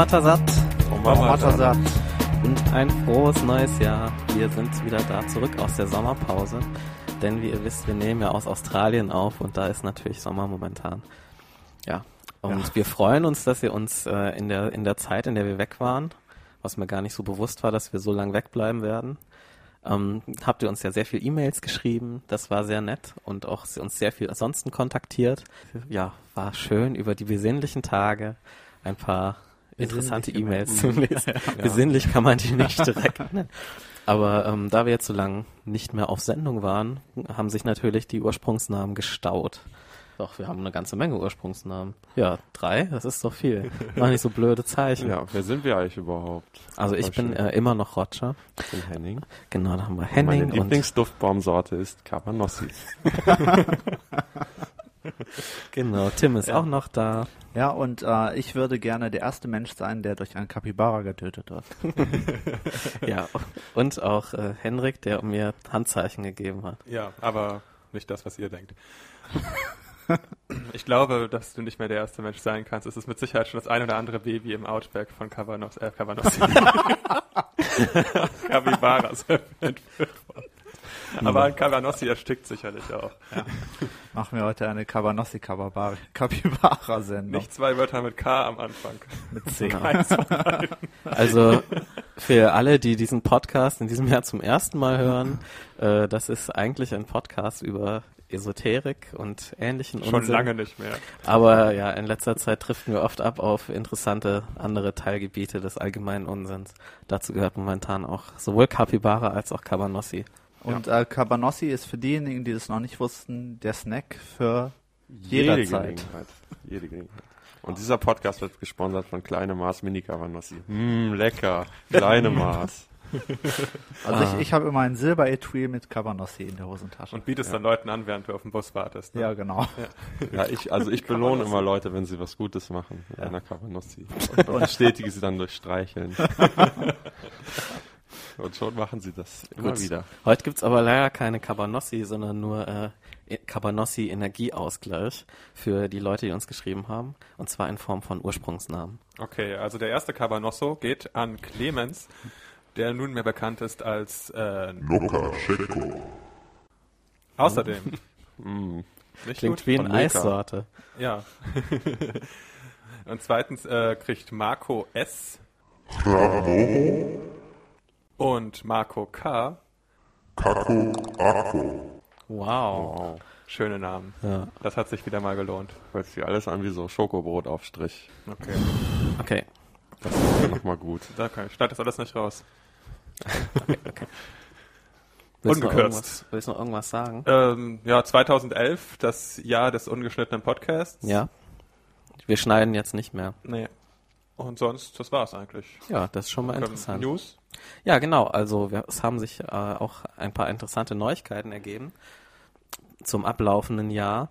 Omatasat Omatasat. und ein frohes neues Jahr. Wir sind wieder da zurück aus der Sommerpause. Denn wie ihr wisst, wir nehmen ja aus Australien auf und da ist natürlich Sommer momentan. Ja. Und Ja. wir freuen uns, dass ihr uns äh, in, der, in der Zeit, in der wir weg waren, was mir gar nicht so bewusst war, dass wir so lange wegbleiben werden, ähm, habt ihr uns ja sehr viel E-Mails geschrieben. Das war sehr nett und auch uns sehr viel ansonsten kontaktiert. Ja, war schön über die besinnlichen Tage ein paar interessante E-Mails zu lesen. Besinnlich kann man die nicht direkt nennen. Aber ähm, da wir jetzt so lange nicht mehr auf Sendung waren, haben sich natürlich die Ursprungsnamen gestaut. Doch, wir haben eine ganze Menge Ursprungsnamen. Ja, drei, das ist doch viel. Mach nicht so blöde Zeichen. Ja, wer sind wir eigentlich überhaupt? Also ich bin äh, immer noch Roger. Ich bin Henning. Genau, da haben wir Meine Henning und Lieblingsduftbaumsorte ist Cabanossi. genau, Tim ist auch noch da. Ja, und äh, ich würde gerne der erste Mensch sein, der durch einen Kapibara getötet wird. Ja, und auch äh, Henrik, der mir Handzeichen gegeben hat. Ja, aber nicht das, was ihr denkt. Ich glaube, dass du nicht mehr der erste Mensch sein kannst. Es ist mit Sicherheit schon das ein oder andere Baby im Outback von Cavanos, äh, Cavanossi. Capybaras entführt worden. Aber ein Cavanossi erstickt sicherlich auch. Machen wir heute eine Cabanossi Kapibara-Sendung. Nicht zwei Wörter mit K am Anfang. mit C. Also für alle, die diesen Podcast in diesem Jahr zum ersten Mal hören, äh, das ist eigentlich ein Podcast über Esoterik und ähnlichen Schon Unsinn. lange nicht mehr. Aber ja, in letzter Zeit driften wir oft ab auf interessante andere Teilgebiete des allgemeinen Unsinns. Dazu gehört momentan auch sowohl Capybara als auch Cabanossi. Und äh, Cabanossi ist für diejenigen, die das noch nicht wussten, der Snack für Jede jederzeit. Gelegenheit. Jede Gelegenheit. Und dieser Podcast wird gesponsert von Kleine Maß Mini Cabanossi. Mmm, lecker. Kleine Maß. Also Ah. ich, ich habe immer ein Silberetui mit Cabanossi in der Hosentasche. Und bietest dann Leuten an, während du auf dem Bus wartest. Ne? ja, genau. Ja, ich, also ich belohne immer Leute, wenn sie was Gutes machen mit einer Cabanossi. Und, und bestätige sie dann durch Streicheln. Und schon machen sie das immer Gut. wieder. Heute gibt's aber leider keine Cabanossi, sondern nur äh, Cabanossi Energieausgleich für die Leute, die uns geschrieben haben. Und zwar in Form von Ursprungsnamen. Okay, also der erste Cabanosso geht an Clemens, der nunmehr bekannt ist als äh, Lukaschenko. außerdem. Mm. Nicht Klingt gut? wie eine. Eissorte. Ja. Und zweitens äh, kriegt Marco S. und Marco K. Kako Ako. Wow. Wow. Schöne Namen. Ja. Das hat sich wieder mal gelohnt. Hört sich alles an wie so Schokobrotaufstrich. Okay. Okay. Das ist nochmal gut. Ich, schneid das alles nicht raus. Willst du noch Ungekürzt. irgendwas, willst du noch irgendwas sagen? Ähm, ja, 2011, das Jahr des ungeschnittenen Podcasts. Ja. Wir schneiden jetzt nicht mehr. Nee. Und sonst, das war's eigentlich. Ja, das ist schon mal Ähm, interessant. News? Ja, genau. Also wir, es haben sich äh, auch ein paar interessante Neuigkeiten ergeben zum ablaufenden Jahr.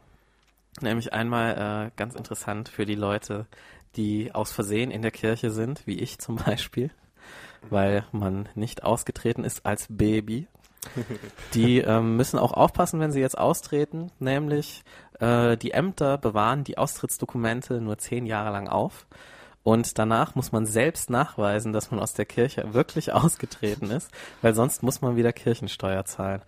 Nämlich einmal äh, ganz interessant für die Leute, die aus Versehen in der Kirche sind, wie ich zum Beispiel, weil man nicht ausgetreten ist als Baby. Die ähm, müssen auch aufpassen, wenn sie jetzt austreten, nämlich äh, die Ämter bewahren die Austrittsdokumente nur zehn Jahre lang auf. Und danach muss man selbst nachweisen, dass man aus der Kirche wirklich ausgetreten ist, weil sonst muss man wieder Kirchensteuer zahlen.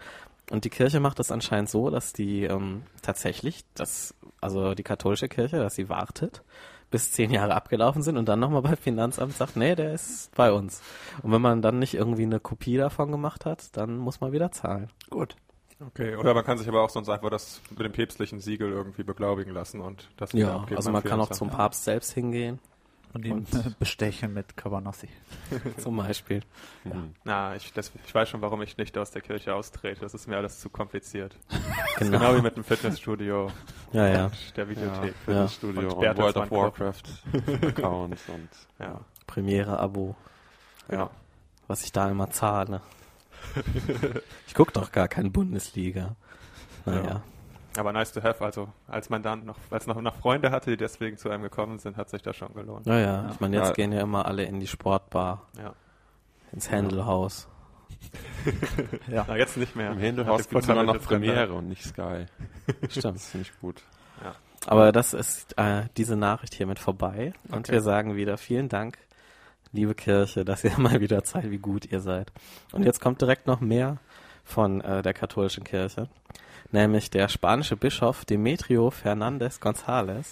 Und die Kirche macht das anscheinend so, dass die ähm, tatsächlich, das, also die katholische Kirche, dass sie wartet, bis zehn Jahre abgelaufen sind und dann nochmal beim Finanzamt sagt, nee, der ist bei uns. Und wenn man dann nicht irgendwie eine Kopie davon gemacht hat, dann muss man wieder zahlen. Gut. Okay, oder man kann sich aber auch sonst einfach das mit dem päpstlichen Siegel irgendwie beglaubigen lassen und das wieder Ja, also man kann auch zum Papst selbst hingehen, Und ihn bestechen mit Cabanossi. zum Beispiel. Hm. Na, ich, das, ich weiß schon, warum ich nicht aus der Kirche austrete. Das ist mir alles zu kompliziert. Genau. Genau wie mit dem Fitnessstudio Ja, ja. und der Videothek. Ja. Studio Und und, World of Club. Warcraft Accounts und Ja. Premiere-Abo, ja. was ich da immer zahle. ich guck doch gar keine Bundesliga. Naja. Ja. Aber nice to have, also als man dann noch, als noch, noch Freunde hatte, die deswegen zu einem gekommen sind, hat sich das schon gelohnt. Naja, ich meine, jetzt Ja. gehen ja immer alle in die Sportbar, Ja. ins Händelhaus. Ja. Na, jetzt nicht mehr. im Händelhaus gibt es immer noch drin, Premiere und nicht Sky. Stimmt. Das finde ich gut. Aber das ist äh, diese Nachricht hiermit vorbei. Und Okay. wir sagen wieder vielen Dank, liebe Kirche, dass ihr mal wieder zeigt, wie gut ihr seid. Und jetzt kommt direkt noch mehr von äh, der katholischen Kirche. Nämlich der spanische Bischof Demetrio Fernandez González.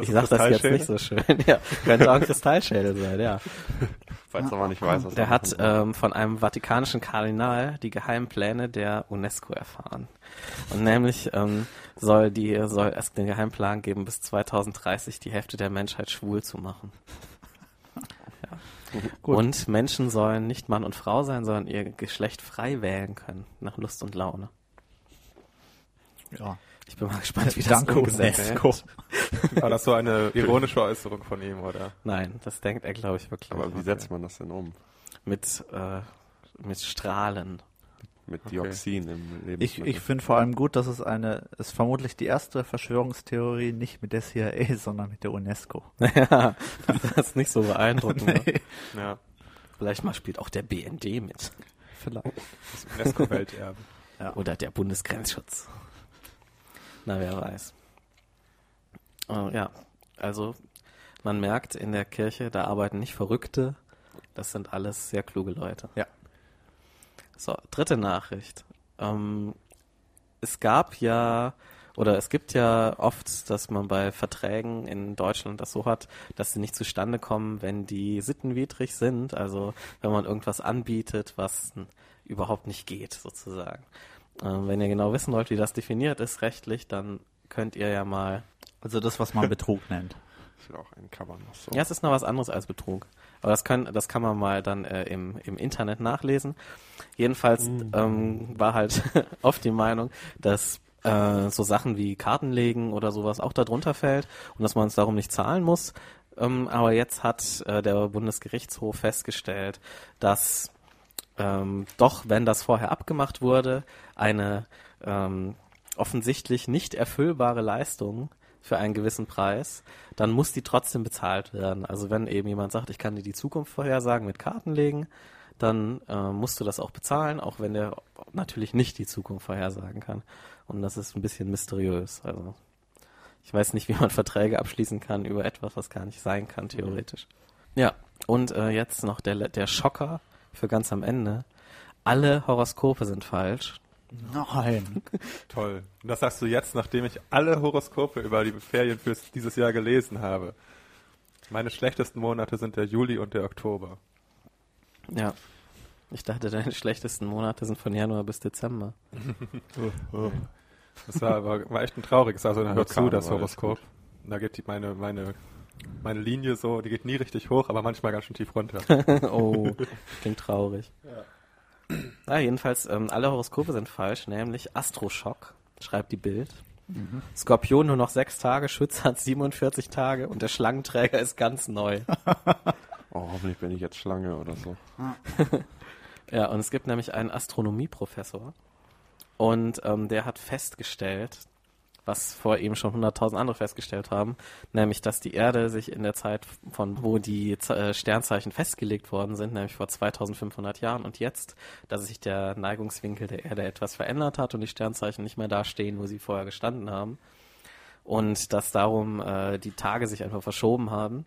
ich sag das jetzt nicht so schön. Ja, könnte auch ein Kristallschädel sein, ja. Falls aber nicht weiß, was Der er hat ähm, von einem vatikanischen Kardinal die geheimen Pläne der UNESCO erfahren. Und nämlich ähm, soll die soll es den Geheimplan geben, bis 2030 die Hälfte der Menschheit schwul zu machen. Gut. Und Menschen sollen nicht Mann und Frau sein, sondern ihr Geschlecht frei wählen können, nach Lust und Laune. Ja. Ich bin mal gespannt, wie das Danke, umgesetzt UNESCO. wird. War das so eine ironische Äußerung von ihm, oder? Nein, das denkt er, glaube ich, wirklich. Aber wie setzt man das denn um? Mit, äh, mit Strahlen. Mit Okay. Dioxin im Ich, Lebensmittel. ich finde vor allem gut, dass es eine, ist vermutlich die erste Verschwörungstheorie nicht mit der CIA, sondern mit der UNESCO. ja, das ist nicht so beeindruckend. ne? Ja, Vielleicht mal spielt auch der BND mit. Vielleicht. das UNESCO-Welterbe. Oder der Bundesgrenzschutz. Na, wer weiß. Oh, ja, also man merkt in der Kirche, da arbeiten nicht Verrückte. Das sind alles sehr kluge Leute. Ja. So, dritte Nachricht. Ähm, es gab ja, oder es gibt ja oft, dass man bei Verträgen in Deutschland das so hat, dass sie nicht zustande kommen, wenn die sittenwidrig sind. Also wenn man irgendwas anbietet, was überhaupt nicht geht, sozusagen. Ähm, wenn ihr genau wissen wollt, wie das definiert ist rechtlich, dann könnt ihr ja mal. Also das, was man Betrug nennt. Ich will auch ein Cover noch so. Ja, es ist noch was anderes als Betrug. Aber das, können, das kann man mal dann äh, im, im Internet nachlesen. Jedenfalls ähm, war halt oft die Meinung, dass äh, so Sachen wie Kartenlegen oder sowas auch darunter fällt und dass man es darum nicht zahlen muss. Ähm, aber jetzt hat äh, der Bundesgerichtshof festgestellt, dass ähm, doch, wenn das vorher abgemacht wurde, eine ähm, offensichtlich nicht erfüllbare Leistung für einen gewissen Preis, dann muss die trotzdem bezahlt werden. Also wenn eben jemand sagt, ich kann dir die Zukunft vorhersagen mit Karten legen, dann äh, musst du das auch bezahlen, auch wenn der natürlich nicht die Zukunft vorhersagen kann. Und das ist ein bisschen mysteriös. Also ich weiß nicht, wie man Verträge abschließen kann über etwas, was gar nicht sein kann, theoretisch. Ja, und äh, jetzt noch der, der Schocker für ganz am Ende. Alle Horoskope sind falsch. Nein. Toll. Und das sagst du jetzt, nachdem ich alle Horoskope über die Ferien für dieses Jahr gelesen habe. Meine schlechtesten Monate sind der Juli und der Oktober. Ja. Ich dachte, deine schlechtesten Monate sind von Januar bis Dezember. Das war aber war echt ein trauriges. Also hör zu, das Horoskop. Da geht die, meine, meine, meine Linie so, die geht nie richtig hoch, aber manchmal ganz schön tief runter. oh, klingt traurig. Ja. Jedenfalls, ähm, alle Horoskope sind falsch, nämlich Astroschock, schreibt die Bild. Skorpion nur noch sechs Tage, Schütze hat 47 Tage und der Schlangenträger ist ganz neu. Oh, hoffentlich bin ich jetzt Schlange oder so. Ja, und es gibt nämlich einen Astronomieprofessor und ähm, der hat festgestellt, was vor ihm schon 100.000 andere festgestellt haben, nämlich, dass die Erde sich in der Zeit von wo die äh, Sternzeichen festgelegt worden sind, nämlich vor 2500 Jahren und jetzt, dass sich der Neigungswinkel der Erde etwas verändert hat und die Sternzeichen nicht mehr da stehen, wo sie vorher gestanden haben und dass darum äh, die Tage sich einfach verschoben haben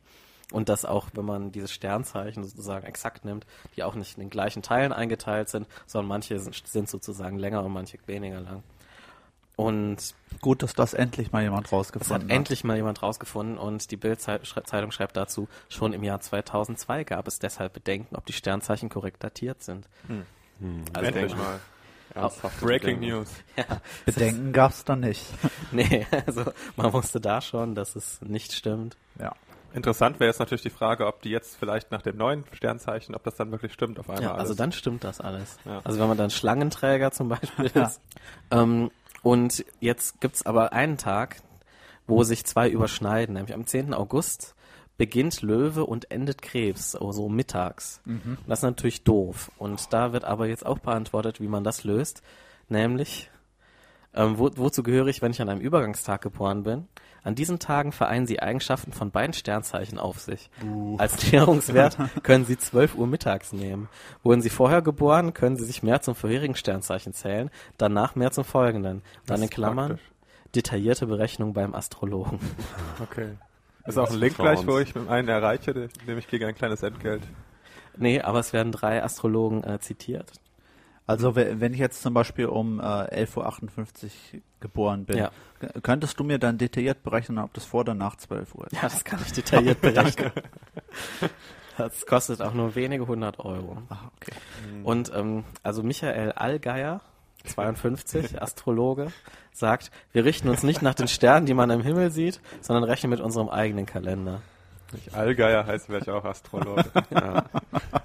und dass auch, wenn man diese Sternzeichen sozusagen exakt nimmt, die auch nicht in den gleichen Teilen eingeteilt sind, sondern manche sind, sind sozusagen länger und manche weniger lang. Und Gut, dass das endlich mal jemand das hat rausgefunden hat. endlich mal jemand rausgefunden und die Bild-Zeitung schreibt dazu, schon im Jahr 2002 gab es deshalb Bedenken, ob die Sternzeichen korrekt datiert sind. Also- Endlich mal. Ernsthaft. Breaking News. Bedenken gab's da nicht. Nee, also man wusste da schon, dass es nicht stimmt. Ja. Interessant wäre jetzt natürlich die Frage, ob die jetzt vielleicht nach dem neuen Sternzeichen, ob das dann wirklich stimmt auf einmal. Ja, also alles. dann stimmt das alles. Ja. Also wenn man dann Schlangenträger zum Beispiel Ja. ist. Ähm, und jetzt gibt's aber einen Tag, wo sich zwei überschneiden, nämlich am 10. August beginnt Löwe und endet Krebs, so also mittags. Mhm. Das ist natürlich doof. Und da wird aber jetzt auch beantwortet, wie man das löst. Nämlich, ähm, wo, wozu gehöre ich, wenn ich an einem Übergangstag geboren bin? An diesen Tagen vereinen sie Eigenschaften von beiden Sternzeichen auf sich. Als Näherungswert können sie 12 Uhr mittags nehmen. Wurden sie vorher geboren, können sie sich mehr zum vorherigen Sternzeichen zählen, danach mehr zum folgenden. Dann in Klammern, praktisch. detaillierte Berechnung beim Astrologen. Okay. Ist auch ein Link gleich, wo ich mit einen erreiche, den- dem ich gegen ein kleines Entgelt. Nee, aber es werden drei Astrologen äh, zitiert. Also we- wenn ich jetzt zum Beispiel um äh, 11.58 Uhr geboren bin, Ja. könntest du mir dann detailliert berechnen, ob das vor oder nach 12 Uhr ist? Ja, das kann ich detailliert berechnen. Das kostet auch nur wenige hundert Euro. Ah, okay. Und ähm, also Michael Allgeier, 52, Astrologe, sagt, wir richten uns nicht nach den Sternen, die man am Himmel sieht, sondern rechnen mit unserem eigenen Kalender. Allgeier heiße, wäre ich auch Astrologe. Ich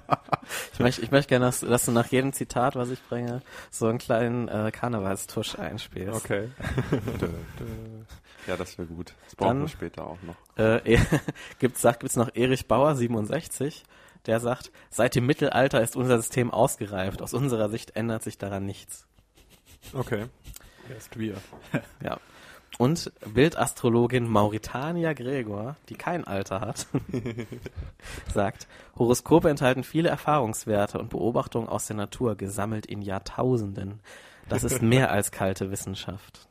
möchte, ich möchte gerne, dass, dass du nach jedem Zitat, was ich bringe, so einen kleinen äh, Karnevalstusch einspielst. Okay. Ja, das wäre gut. Das brauchen Dann- wir später auch noch. Äh, gibt's, sagt, gibt's noch Erich Bauer, 67, der sagt, seit dem Mittelalter ist unser System ausgereift. Aus unserer Sicht ändert sich daran nichts. Okay. Erst wir. Ja. Und Bildastrologin Mauritania Gregor, die kein Alter hat, sagt, Horoskope enthalten viele Erfahrungswerte und Beobachtungen aus der Natur, gesammelt in Jahrtausenden. Das ist mehr als kalte Wissenschaft.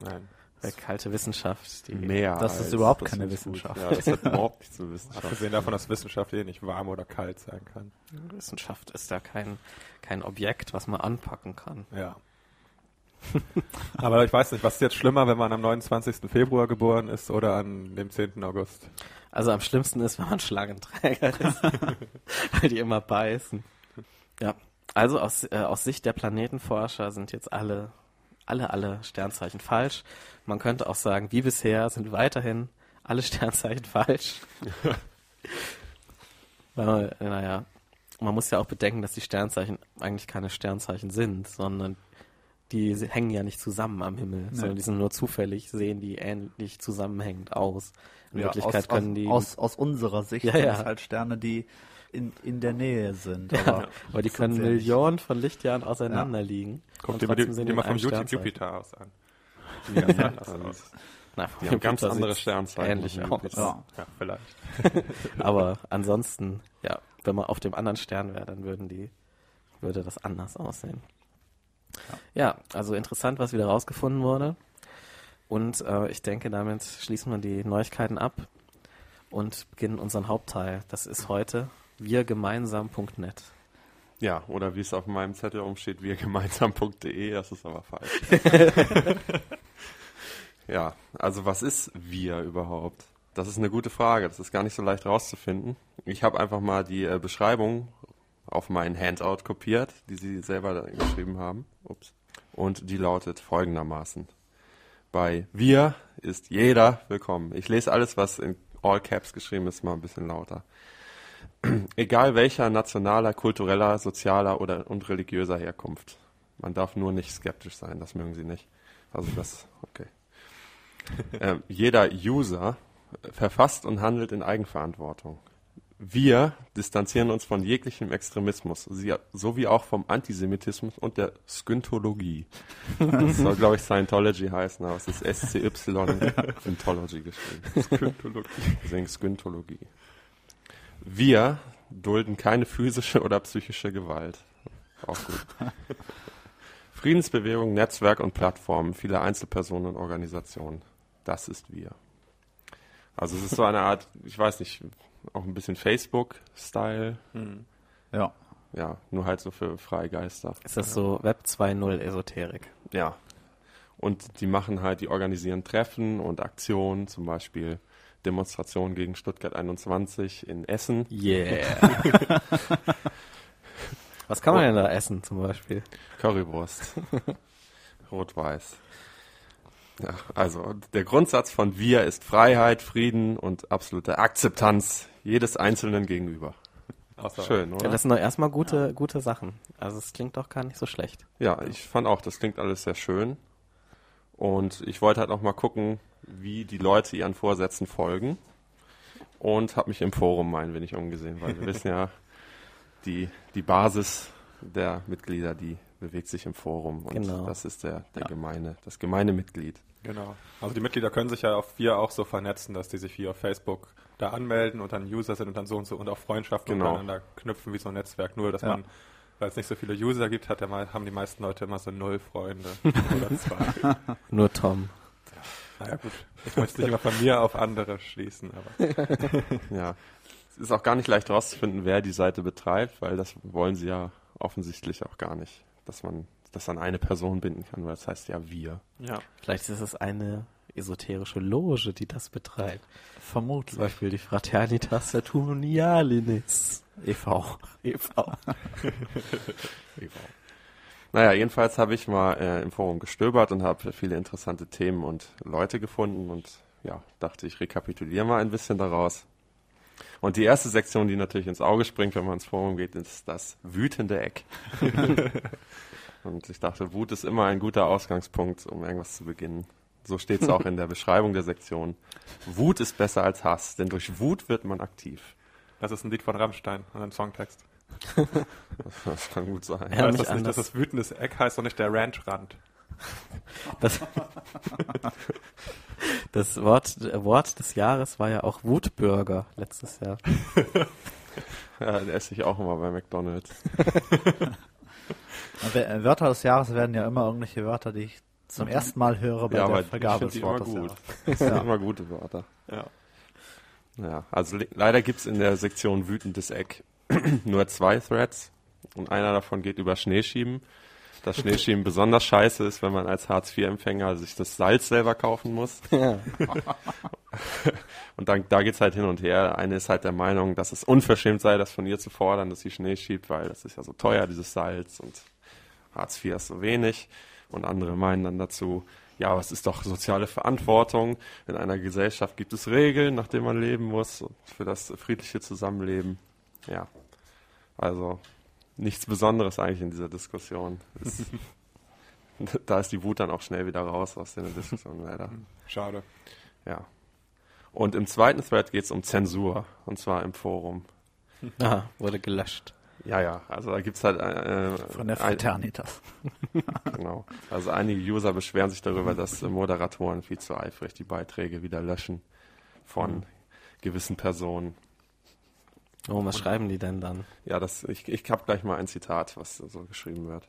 Nein. Weil kalte Wissenschaft, die Mehr. Das ist als- überhaupt das keine. Wissenschaft. Ja, das hat überhaupt nichts zu Wissenschaft. Abgesehen davon, dass Wissenschaft eh nicht warm oder kalt sein kann. Wissenschaft ist ja kein, kein Objekt, was man anpacken kann. Ja. Aber ich weiß nicht, was ist jetzt schlimmer, wenn man am 29. Februar geboren ist oder an dem 10. August? Also am schlimmsten ist, wenn man Schlangenträger ist, weil die immer beißen. Ja, also aus, äh, aus Sicht der Planetenforscher sind jetzt alle, alle, alle Sternzeichen falsch. Man könnte auch sagen, wie bisher sind weiterhin alle Sternzeichen falsch. Weil, naja, man muss ja auch bedenken, dass die Sternzeichen eigentlich keine Sternzeichen sind, sondern die hängen ja nicht zusammen am Himmel, sondern die sind nur zufällig, sehen die ähnlich zusammenhängend aus. In Ja, Wirklichkeit aus, können die aus, aus unserer Sicht Ja, sind ja. es halt Sterne, die in, in der Nähe sind. Ja, Aber, aber die können. Millionen von Lichtjahren auseinander liegen. Kommt immer, die, immer vom Jupiter, aus an. Die ganz anders aus. Na, Die haben ganz andere Sternzeichen. Ähnlich aus. Ja. Ja, vielleicht. Aber ansonsten, ja, wenn man auf dem anderen Stern wäre, dann würden die, würde das anders aussehen. Ja, also interessant, was wieder rausgefunden wurde. Und äh, ich denke, damit schließen wir die Neuigkeiten ab und beginnen unseren Hauptteil. Das ist heute wirgemeinsam.net. Ja, oder wie es auf meinem Zettel umsteht, wirgemeinsam.de, das ist aber falsch. ja, also was ist wir überhaupt? Das ist eine gute Frage, das ist gar nicht so leicht rauszufinden. Ich habe einfach mal die äh, Beschreibung auf mein Handout kopiert, die sie selber geschrieben haben. Ups. Und die lautet folgendermaßen. Bei wir ist jeder willkommen. Ich lese alles, was in All Caps geschrieben ist, mal ein bisschen lauter. Egal welcher nationaler, kultureller, sozialer oder und religiöser Herkunft. Man darf nur nicht skeptisch sein, das mögen sie nicht. Also das, okay. ähm, jeder User verfasst und handelt in Eigenverantwortung. Wir distanzieren uns von jeglichem Extremismus, sowie auch vom Antisemitismus und der Skyntologie. Das soll, glaube ich, Scientology heißen, aber es ist SCY Scientology geschrieben. Skyntologie. Deswegen Skyntologie. Wir dulden keine physische oder psychische Gewalt. Auch gut. Friedensbewegung, Netzwerk und Plattformen vieler Einzelpersonen und Organisationen. Das ist wir. Also es ist so eine Art, ich weiß nicht, auch ein bisschen Facebook-Style. Hm. Ja. Ja, nur halt so für Freigeister. Ist das so Web 2.0 Esoterik? Ja. Und die machen halt, die organisieren Treffen und Aktionen, zum Beispiel Demonstrationen gegen Stuttgart 21 in Essen. Yeah. Was kann man denn da essen zum Beispiel? Currywurst. Rot-Weiß. Ja, also der Grundsatz von wir ist Freiheit, Frieden und absolute Akzeptanz jedes Einzelnen gegenüber. Außer Schön, Ja, oder? das sind doch erstmal gute, gute Sachen. Also es klingt doch gar nicht so schlecht. Ja, ich fand auch, das klingt alles sehr schön. Und ich wollte halt noch mal gucken, wie die Leute ihren Vorsätzen folgen. Und habe mich im Forum ein wenig umgesehen, weil wir wissen ja, die, die Basis der Mitglieder, die bewegt sich im Forum. Und Genau. das ist der, der Ja. gemeine, das gemeine Mitglied. Genau. Also die Mitglieder können sich ja auf wir auch so vernetzen, dass die sich hier auf Facebook da anmelden und dann User sind und dann so und so und auch Freundschaften Genau. untereinander knüpfen wie so ein Netzwerk. Nur, dass Ja. man Weil es nicht so viele User gibt, hat der, haben die meisten Leute immer so null Freunde oder zwei. Nur Tom. naja gut, ich möchte nicht immer von mir auf andere schließen, aber Ja. Es ist auch gar nicht leicht herauszufinden, wer die Seite betreibt, weil das wollen sie ja offensichtlich auch gar nicht, dass man das an eine Person binden kann, weil es heißt ja wir. ja. Vielleicht ist es eine esoterische Loge, die das betreibt. Zum Vermutlich. Beispiel die Fraternitas Saturnalinis e.V. e.V. Naja, jedenfalls habe ich mal äh, im Forum gestöbert und habe viele interessante Themen und Leute gefunden und ja, dachte ich rekapituliere mal ein bisschen daraus. Und die erste Sektion, die natürlich ins Auge springt, wenn man ins Forum geht, ist das wütende Eck. und ich dachte, Wut ist immer ein guter Ausgangspunkt, um irgendwas zu beginnen. So steht es auch in der Beschreibung der Sektion. Wut ist besser als Hass, denn durch Wut wird man aktiv. Das ist ein Lied von Rammstein und ein Songtext. Das kann gut sein. Ja, nicht das nicht, anders. dass das wütendes Eck heißt und nicht der Ranchrand? Das, das Wort, Wort des Jahres war ja auch Wutbürger letztes Jahr. Ja, den esse ich auch immer bei McDonalds. Äh, Wörter des Jahres werden ja immer irgendwelche Wörter, die ich zum ersten Mal höre bei Ja, aber der Vergabe des immer Wortes gut. Das sind Ja. immer gute Wörter. Ja. Ja, also le leider gibt's in der Sektion wütendes Eck nur zwei Threads und einer davon geht über Schneeschieben. Dass Schneeschieben besonders scheiße ist, wenn man als Hartz-IV-Empfänger sich das Salz selber kaufen muss. Ja. Und dann, da geht's halt hin und her. Eine ist halt der Meinung, dass es unverschämt sei, das von ihr zu fordern, dass sie Schnee schiebt, weil das ist ja so teuer, dieses Salz und Hartz IV ist so wenig. Und andere meinen dann dazu, ja, aber es ist doch soziale Verantwortung. In einer Gesellschaft gibt es Regeln, nach denen man leben muss für das friedliche Zusammenleben. Ja, also nichts Besonderes eigentlich in dieser Diskussion. Es, da ist die Wut dann auch schnell wieder raus aus der Diskussion, leider. Schade. Ja. Und im zweiten Thread geht es um Zensur, und zwar im Forum. Aha, wurde gelöscht. Ja, ja, also da gibt's halt äh, Von der ein, Fraternitas. genau. Also einige User beschweren sich darüber, dass äh, Moderatoren viel zu eifrig die Beiträge wieder löschen von gewissen Personen. Oh, was schreiben die denn dann? Ja, das ich ich habe gleich mal ein Zitat, was so geschrieben wird.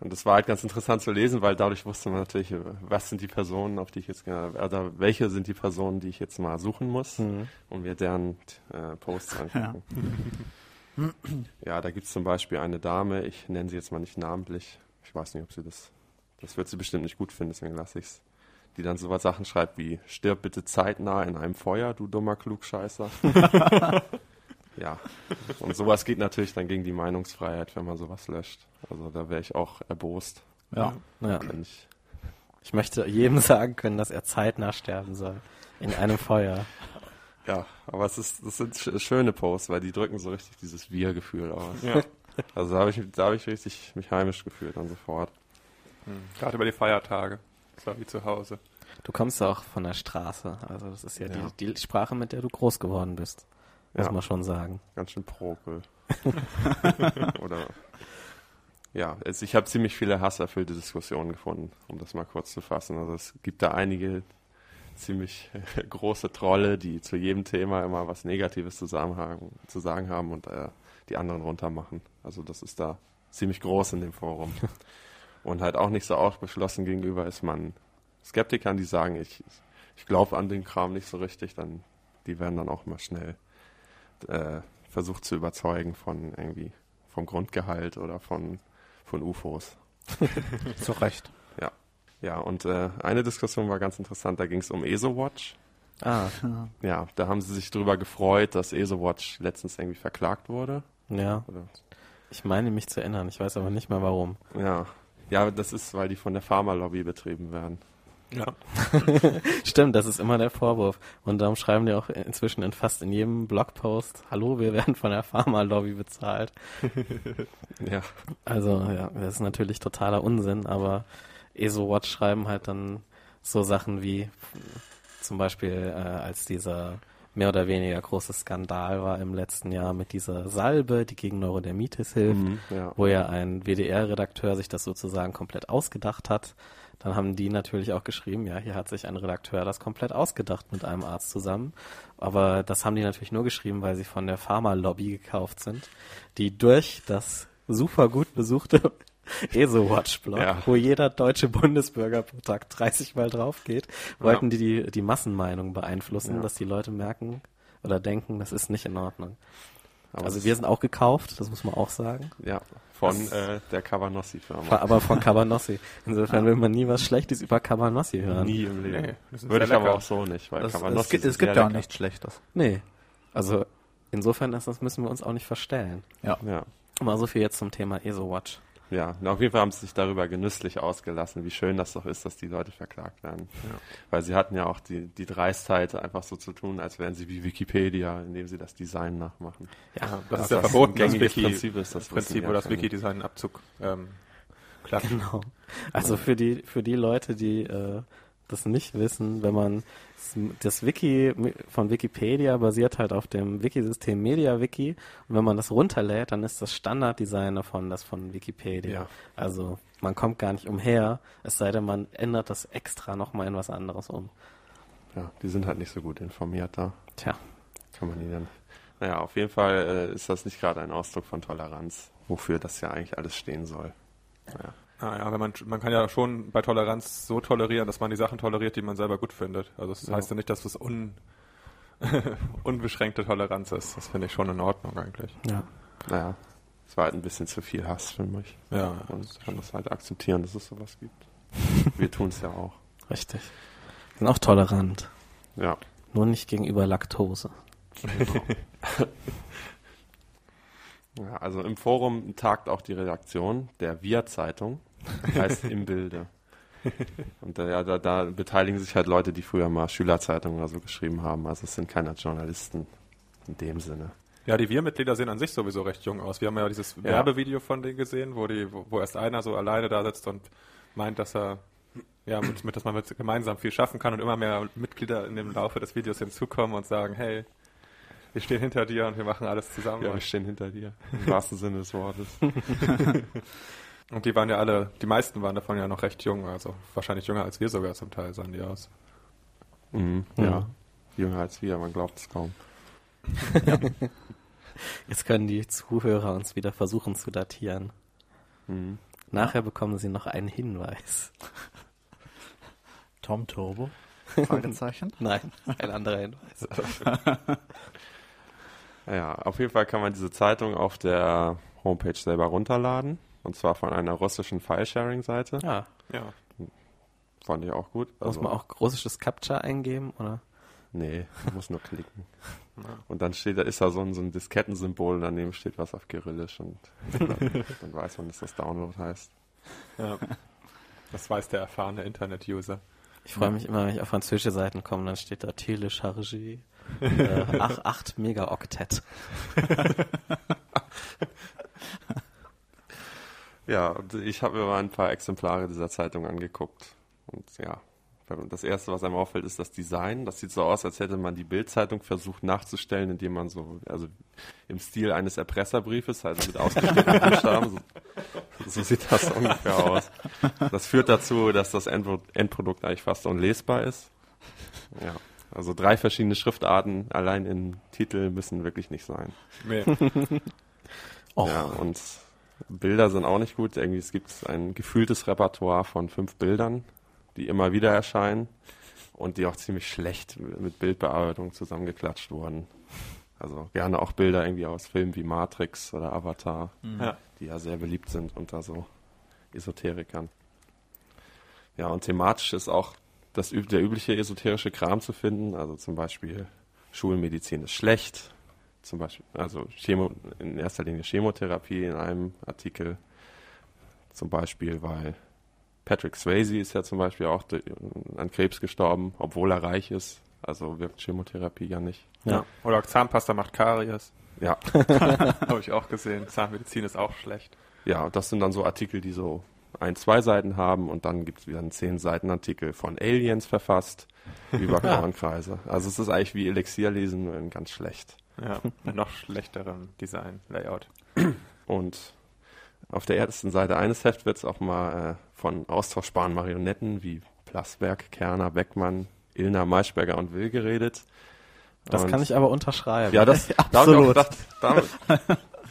Und das war halt ganz interessant zu lesen, weil dadurch wusste man natürlich, was sind die Personen, auf die ich jetzt, äh, oder welche sind die Personen, die ich jetzt mal suchen muss Mhm. und mir deren äh, Posts angucken. Ja, da gibt es zum Beispiel eine Dame, ich nenne sie jetzt mal nicht namentlich. Ich weiß nicht, ob sie das, das wird sie bestimmt nicht gut finden, deswegen lasse ich's. Die dann so was Sachen schreibt wie, stirb bitte zeitnah in einem Feuer, du dummer Klugscheißer. ja, und sowas geht natürlich dann gegen die Meinungsfreiheit, wenn man sowas löscht. Also da wäre ich auch erbost, Ja. Ja. wenn ich Ich möchte jedem sagen können, dass er zeitnah sterben soll. In einem Feuer. Ja, aber es ist, das sind sch schöne Posts, weil die drücken so richtig dieses Wir-Gefühl aus. Ja. Also da habe ich, da habe ich richtig mich heimisch gefühlt dann sofort. Hm. Gerade über die Feiertage. Das war wie zu Hause. Du kommst auch von der Straße. Also das ist ja, Ja. Die, die Sprache, mit der du groß geworden bist. Muss Ja. man schon sagen. Ganz schön prokel. Oder ja, also ich habe ziemlich viele hasserfüllte Diskussionen gefunden, um das mal kurz zu fassen. Also es gibt da einige ziemlich große Trolle, die zu jedem Thema immer was Negatives zu sagen haben, zu sagen haben und äh, die anderen runtermachen. Also das ist da ziemlich groß in dem Forum. Und halt auch nicht so aufgeschlossen gegenüber ist man Skeptikern, die sagen, ich, ich glaube an den Kram nicht so richtig, dann die werden dann auch mal schnell äh, versucht zu überzeugen von irgendwie vom Grundgehalt oder von, von UFOs. Zu Recht. Ja, und äh, eine Diskussion war ganz interessant, da ging es um ESO-Watch. Ah, Ja, da haben sie sich drüber gefreut, dass ESO-Watch letztens irgendwie verklagt wurde. ja. Oder, Ich meine mich zu erinnern. Ich weiß aber nicht mehr warum. ja. ja, das ist, weil die von der Pharmalobby betrieben werden. Ja. Stimmt, das ist immer der Vorwurf. Und darum schreiben die auch inzwischen in fast in jedem Blogpost, hallo, wir werden von der Pharma-Lobby bezahlt. Ja, Also ja, das ist natürlich totaler Unsinn, aber ESO-Watch schreiben halt dann so Sachen wie zum Beispiel, äh, als dieser mehr oder weniger große Skandal war im letzten Jahr mit dieser Salbe, die gegen Neurodermitis hilft, mhm, ja. wo ja ein WDR-Redakteur sich das sozusagen komplett ausgedacht hat. Dann haben die natürlich auch geschrieben, ja, hier hat sich ein Redakteur das komplett ausgedacht mit einem Arzt zusammen. Aber das haben die natürlich nur geschrieben, weil sie von der Pharma-Lobby gekauft sind, die durch das super gut besuchte ESO-Watch-Blog, Ja. wo jeder deutsche Bundesbürger pro Tag 30 Mal drauf geht, wollten die, die die Massenmeinung beeinflussen, Ja. dass die Leute merken oder denken, das ist nicht in Ordnung. Aber also wir sind auch gekauft, das muss man auch sagen. Ja, von Das- äh, der Cavanossi-Firma. Aber von Cabanossi. Insofern will man nie was Schlechtes über Cabanossi hören. Nie im Leben. Nee, Würde ich sehr aber lecker. auch so nicht, weil Das, Cavanossi es gibt, es gibt ja auch lecker. nichts Schlechtes. Nee. Also insofern ist das, müssen wir uns auch nicht verstellen. Ja. Ja, Mal so viel jetzt zum Thema ESO-Watch. Ja. Auf jeden Fall haben sie sich darüber genüsslich ausgelassen, wie schön das doch ist, dass die Leute verklagt werden. Weil sie hatten ja auch die, die Dreistheit, einfach so zu tun, als wären sie wie Wikipedia, indem sie das Design nachmachen. Ja, das Dass ist ja das verboten, das Wiki, Prinzip ist, das Prinzip, wo das ja keine. Wiki-Design Abzug ähm, klappt. Genau. Also für die, für die Leute, die äh, das nicht wissen, wenn man das Wiki von Wikipedia basiert halt auf dem Wiki-System MediaWiki und wenn man das runterlädt, dann ist das Standarddesign davon das von Wikipedia. Ja. Also man kommt gar nicht umher, es sei denn, man ändert das extra nochmal in was anderes um. Ja, die sind halt nicht so gut informiert da. Tja, Kann man die dann. Naja, auf jeden Fall äh, ist das nicht gerade ein Ausdruck von Toleranz, wofür das ja eigentlich alles stehen soll. Naja. Naja, wenn man, man kann ja schon bei Toleranz so tolerieren, dass man die Sachen toleriert, die man selber gut findet. Also das Ja. heißt ja nicht, dass das un, unbeschränkte Toleranz ist. Das finde ich schon in Ordnung eigentlich. ja. Naja, es war halt ein bisschen zu viel Hass für mich. Ja, Und kann das halt akzeptieren, dass es sowas gibt. Wir tun es ja auch. Richtig. Sind auch tolerant. Ja. Nur nicht gegenüber Laktose. ja. Also im Forum tagt auch die Redaktion der Wir-Zeitung, heißt im Bilde. Und da, ja, da, da beteiligen sich halt Leute, die früher mal Schülerzeitungen oder so geschrieben haben. Also es sind keine Journalisten in dem Sinne. Ja, die Wir-Mitglieder sehen an sich sowieso recht jung aus. Wir haben ja dieses Werbevideo von denen gesehen, wo, die, wo, wo erst einer so alleine da sitzt und meint, dass er ja, mit, mit, dass man mit gemeinsam viel schaffen kann und immer mehr Mitglieder in dem Laufe des Videos hinzukommen und sagen, hey, wir stehen hinter dir und wir machen alles zusammen. Ja, wir stehen hinter dir. Im wahrsten Sinne des Wortes. Und die waren ja alle, die meisten waren davon ja noch recht jung, also wahrscheinlich jünger als wir sogar zum Teil sahen die aus. Mhm, Ja. ja. Jünger als wir, man glaubt es kaum. Jetzt können die Zuhörer uns wieder versuchen zu datieren. Mhm. Nachher bekommen sie noch einen Hinweis. Tom Turbo? Fragezeichen. Nein, ein anderer Hinweis. Ja, auf jeden Fall kann man diese Zeitung auf der Homepage selber runterladen. Und zwar von einer russischen File-Sharing-Seite. Ja, Ja. Fand ich auch gut. muss man auch russisches Captcha eingeben, oder? Nee, man muss nur klicken. Und dann steht da, ist da so ein, so ein Diskettensymbol und daneben steht was auf Kyrillisch und dann, dann weiß man, dass das Download heißt. ja. Das weiß der erfahrene Internet-User. Ich freue mich immer, wenn ich auf französische Seiten komme, dann steht da Telechargé. äh, 8, 8 Megaoctet. Ja, und ich habe mir mal ein paar Exemplare dieser Zeitung angeguckt. Und ja, das erste, was einem auffällt, ist das Design. Das sieht so aus, als hätte man die Bildzeitung versucht nachzustellen, indem man so, also im Stil eines Erpresserbriefes, also mit ausgeschnittenen Buchstaben. So, so sieht das ungefähr aus. Das führt dazu, dass das Endpro Endprodukt eigentlich fast unlesbar ist. Ja, also drei verschiedene Schriftarten allein im Titel müssen wirklich nicht sein. Nee. Ja, und Bilder sind auch nicht gut. Irgendwie es gibt ein gefühltes Repertoire von fünf Bildern, die immer wieder erscheinen und die auch ziemlich schlecht mit Bildbearbeitung zusammengeklatscht wurden. Also gerne auch Bilder irgendwie aus Filmen wie Matrix oder Avatar, Ja. die ja sehr beliebt sind unter so Esoterikern. Ja, und thematisch ist auch das, der übliche esoterische Kram zu finden. Also zum Beispiel Schulmedizin ist schlecht. Zum Beispiel, also Chemo, in erster Linie Chemotherapie in einem Artikel. Zum Beispiel, weil Patrick Swayze ist ja zum Beispiel auch an Krebs gestorben, obwohl er reich ist. Also wirkt Chemotherapie ja nicht. ja. Oder Zahnpasta macht Karies. Ja, Habe ich auch gesehen. Zahnmedizin ist auch schlecht. ja, das sind dann so Artikel, die so ein, zwei Seiten haben und dann gibt es wieder einen zehn Seiten Artikel von Aliens verfasst über Kornkreise. Also es ist eigentlich wie Elixier lesen, nur in ganz schlecht. Ja, mit noch schlechterem Design-Layout. Und auf der ersten Seite eines Hefts wird es auch mal äh, von austauschbaren Marionetten wie Plasberg, Kerner, Beckmann, Ilna, Maischberger und Will geredet. Das und kann ich aber unterschreiben. Ja, das, Absolut. Da gedacht, damit,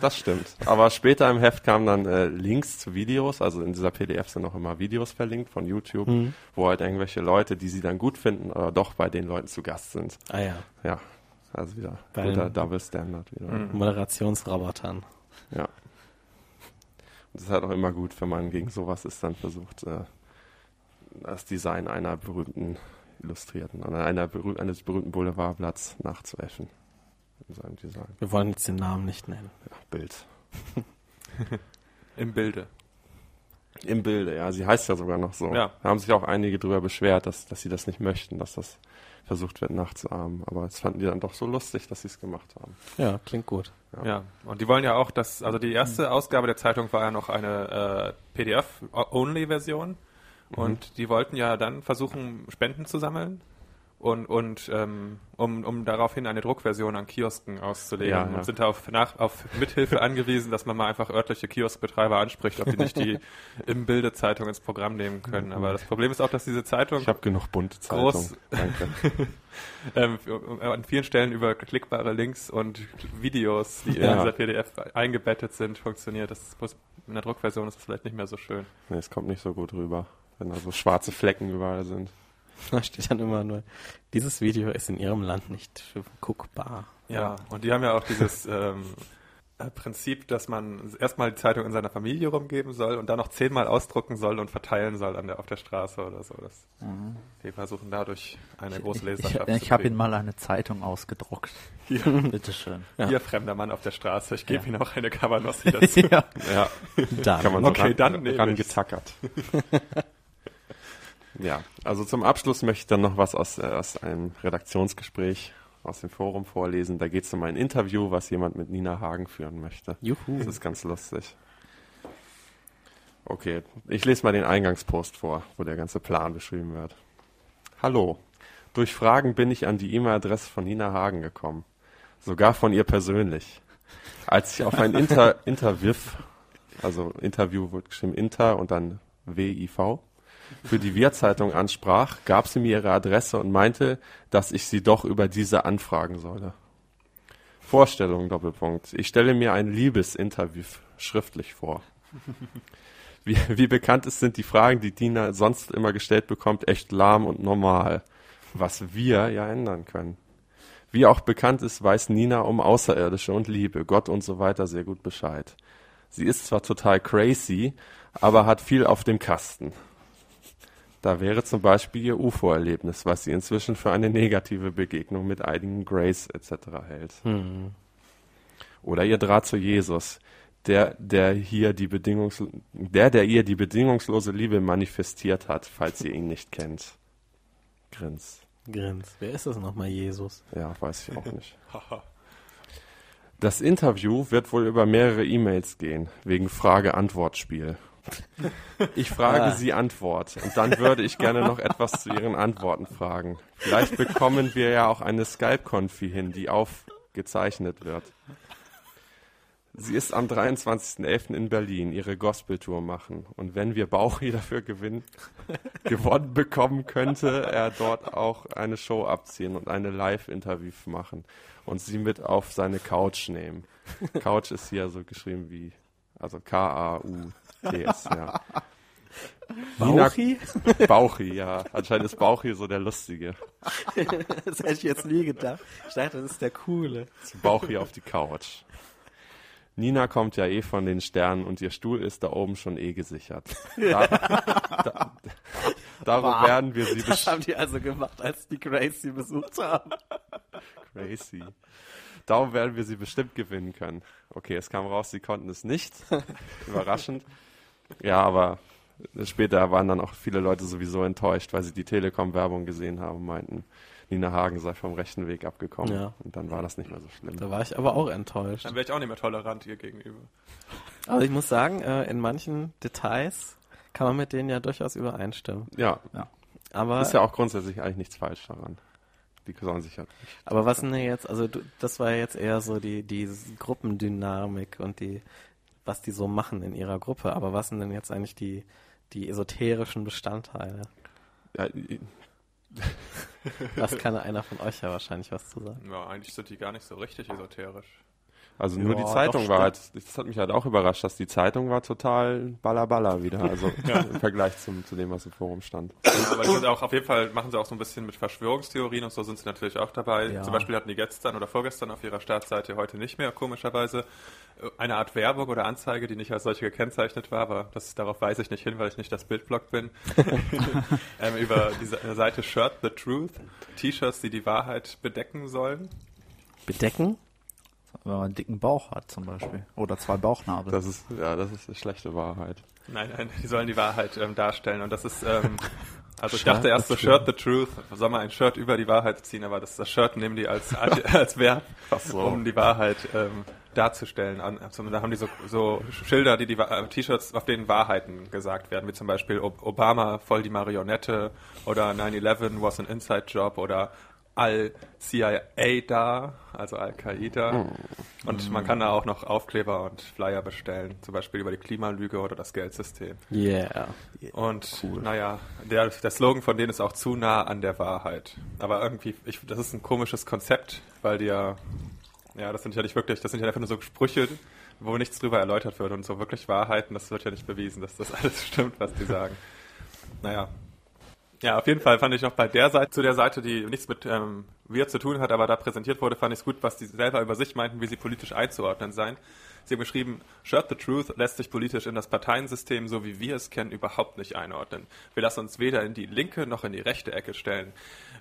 Das stimmt. Aber später im Heft kamen dann äh, Links zu Videos, also in dieser PDF sind auch immer Videos verlinkt von YouTube, Mhm. wo halt irgendwelche Leute, die sie dann gut finden, aber doch bei den Leuten zu Gast sind. Ah ja, Ja, also wieder Bei guter Double Standard wieder. Mhm. Moderationsrobotern. Ja. Und das ist halt auch immer gut, wenn man gegen sowas ist, dann versucht, äh, das Design einer berühmten Illustrierten oder einer berüh eines berühmten Boulevardblatts nachzuäffen. In seinem Design. Wir wollen jetzt den Namen nicht nennen. Ja, Bild. Im Bilde. Im Bilde, ja. Sie heißt ja sogar noch so. Ja. Da haben sich auch einige drüber beschwert, dass, dass sie das nicht möchten, dass das versucht wird nachzuahmen. Aber das fanden die dann doch so lustig, dass sie es gemacht haben. Ja, klingt gut. Ja. und die wollen ja auch, dass, also die erste Ausgabe der Zeitung war ja noch eine äh, PDF-Only-Version und die wollten ja dann versuchen, Spenden zu sammeln und, und ähm, um, um daraufhin eine Druckversion an Kiosken auszulegen Ja, ja. und sind da auf, nach, auf Mithilfe angewiesen, dass man mal einfach örtliche Kioskbetreiber anspricht, ob die nicht die im Bilde-Zeitung ins Programm nehmen können. Aber das Problem ist auch, dass diese Zeitung Ich habe genug bunte Groß- Zeitung. Danke. ähm, an vielen Stellen über klickbare Links und Videos, die in Ja. dieser PDF eingebettet sind, funktioniert. Das ist, in der Druckversion ist das vielleicht nicht mehr so schön. Nee, es kommt nicht so gut rüber, wenn da so schwarze Flecken überall sind. Da steht dann immer nur, dieses Video ist in Ihrem Land nicht guckbar. Ja, und die haben ja auch dieses ähm, äh, Prinzip, dass man erstmal die Zeitung in seiner Familie rumgeben soll und dann noch zehnmal ausdrucken soll und verteilen soll an der, auf der Straße oder so. Das, Die versuchen dadurch eine große Ich, Leserschaft ich zu habe kriegen. Ihnen mal eine Zeitung ausgedruckt. Hier, Bitteschön. Ja. hier fremder Mann auf der Straße, ich gebe Ja. Ihnen auch eine Covernossi dazu. ja. Ja, Dann. kann man Okay, so ran, dann nehme ran ich's. Ja, also zum Abschluss möchte ich dann noch was aus, äh, aus einem Redaktionsgespräch aus dem Forum vorlesen. Da geht es um ein Interview, was jemand mit Nina Hagen führen möchte. Juhu. Das ist ganz lustig. Okay, ich lese mal den Eingangspost vor, wo der ganze Plan beschrieben wird. Hallo. Durch Fragen bin ich an die E-Mail-Adresse von Nina Hagen gekommen. Sogar von ihr persönlich. Als ich auf ein Inter Interviv, also Interview wird geschrieben Inter und dann WIV, für die Wir-Zeitung ansprach, gab sie mir ihre Adresse und meinte, dass ich sie doch über diese anfragen solle. Vorstellung, Doppelpunkt. Ich stelle mir ein Liebesinterview schriftlich vor. Wie, wie bekannt ist, sind die Fragen, die Dina sonst immer gestellt bekommt, echt lahm und normal. Was wir ja ändern können. Wie auch bekannt ist, weiß Nina um Außerirdische und Liebe, Gott und so weiter sehr gut Bescheid. Sie ist zwar total crazy, aber hat viel auf dem Kasten. Da wäre zum Beispiel ihr UFO-Erlebnis, was sie inzwischen für eine negative Begegnung mit einigen Grace etc. hält. Hm. Oder ihr Draht zu Jesus, der, der hier die Bedingungs der, der ihr die bedingungslose Liebe manifestiert hat, falls ihr ihn nicht kennt. Grins. Grins. Wer ist das nochmal, Jesus? Ja, weiß ich auch nicht. Das Interview wird wohl über mehrere E-Mails gehen, wegen Frage-Antwort-Spiel. Ich frage Ah. Sie Antwort und dann würde ich gerne noch etwas zu Ihren Antworten fragen. Vielleicht bekommen wir ja auch eine Skype-Konfi hin, die aufgezeichnet wird. Sie ist am 23.11. in Berlin ihre Gospel-Tour machen. Und wenn wir Bauchi dafür gewinnen, gewonnen bekommen, könnte er dort auch eine Show abziehen und eine Live-Interview machen und sie mit auf seine Couch nehmen. Couch ist hier so geschrieben wie, also K-A-U-T-S, ja. Bauchi? Bauchi, ja. Anscheinend ist Bauchi so der Lustige. Das hätte ich jetzt nie gedacht. Ich dachte, das ist der Coole. Bauchi auf die Couch. Nina kommt ja eh von den Sternen und ihr Stuhl ist da oben schon eh gesichert. Da, da, darum Wow. werden wir sie Das haben die also gemacht, als die Grace sie besucht haben. Crazy. Darum werden wir sie bestimmt gewinnen können. Okay, es kam raus, sie konnten es nicht. Überraschend. Ja, aber später waren dann auch viele Leute sowieso enttäuscht, weil sie die Telekom-Werbung gesehen haben und meinten, Nina Hagen sei vom rechten Weg abgekommen. Ja. Und dann war das nicht mehr so schlimm. Da war ich aber auch enttäuscht. Dann wäre ich auch nicht mehr tolerant ihr gegenüber. Aber ich muss sagen, äh, in manchen Details kann man mit denen ja durchaus übereinstimmen. Ja, Aber, ist ja auch grundsätzlich eigentlich nichts falsch daran. Die sollen sich ja aber was denn jetzt, also du, das war ja jetzt eher so die, die Gruppendynamik und die, was die so machen in ihrer Gruppe. Aber was sind denn jetzt eigentlich die, die esoterischen Bestandteile? Ja, Das kann einer von euch ja wahrscheinlich was zu sagen. Ja, eigentlich sind die gar nicht so richtig esoterisch. Also nur Ja, die Zeitung war halt, das hat mich halt auch überrascht, dass die Zeitung war total ballerballer wieder, also im Vergleich zum, zu dem, was im Forum stand. Aber die sind auch auf jeden Fall, machen sie auch so ein bisschen mit Verschwörungstheorien und so sind sie natürlich auch dabei. Ja. Zum Beispiel hatten die gestern oder vorgestern auf ihrer Startseite, heute nicht mehr, komischerweise, eine Art Werbung oder Anzeige, die nicht als solche gekennzeichnet war, aber das, darauf weise ich nicht hin, weil ich nicht das Bildblog bin. ähm, über diese Seite Shirt the Truth, T-Shirts, die die Wahrheit bedecken sollen. Bedecken? Wenn man einen dicken Bauch hat zum Beispiel. Oder zwei Bauchnabel. Das ist, ja, das ist eine schlechte Wahrheit. Nein, nein, die sollen die Wahrheit ähm, darstellen. Und das ist, ähm, also ich dachte erst so Shirt the Truth, soll man ein Shirt über die Wahrheit ziehen, aber das, das Shirt nehmen die als, als Verb, so. um die Wahrheit ähm, darzustellen. Also, da haben die so, so Schilder, die die äh, T-Shirts, auf denen Wahrheiten gesagt werden, wie zum Beispiel Ob- Obama voll die Marionette oder 9-11 was an Inside Job oder Al-CIA da, also Al-Qaida. Und man kann da auch noch Aufkleber und Flyer bestellen, zum Beispiel über die Klimalüge oder das Geldsystem. Yeah. Und naja, der, der Slogan von denen ist auch zu nah an der Wahrheit. Aber irgendwie, ich, das ist ein komisches Konzept, weil die ja, ja, das sind ja nicht wirklich, das sind ja einfach nur so Sprüche, wo nichts drüber erläutert wird und so wirklich Wahrheiten, das wird ja nicht bewiesen, dass das alles stimmt, was die sagen. Naja. Ja, auf jeden Fall fand ich noch bei der Seite, zu der Seite, die nichts mit ähm, wir zu tun hat, aber da präsentiert wurde, fand ich es gut, was die selber über sich meinten, wie sie politisch einzuordnen seien. Sie haben geschrieben, Shirt the Truth lässt sich politisch in das Parteiensystem, so wie wir es kennen, überhaupt nicht einordnen. Wir lassen uns weder in die linke noch in die rechte Ecke stellen.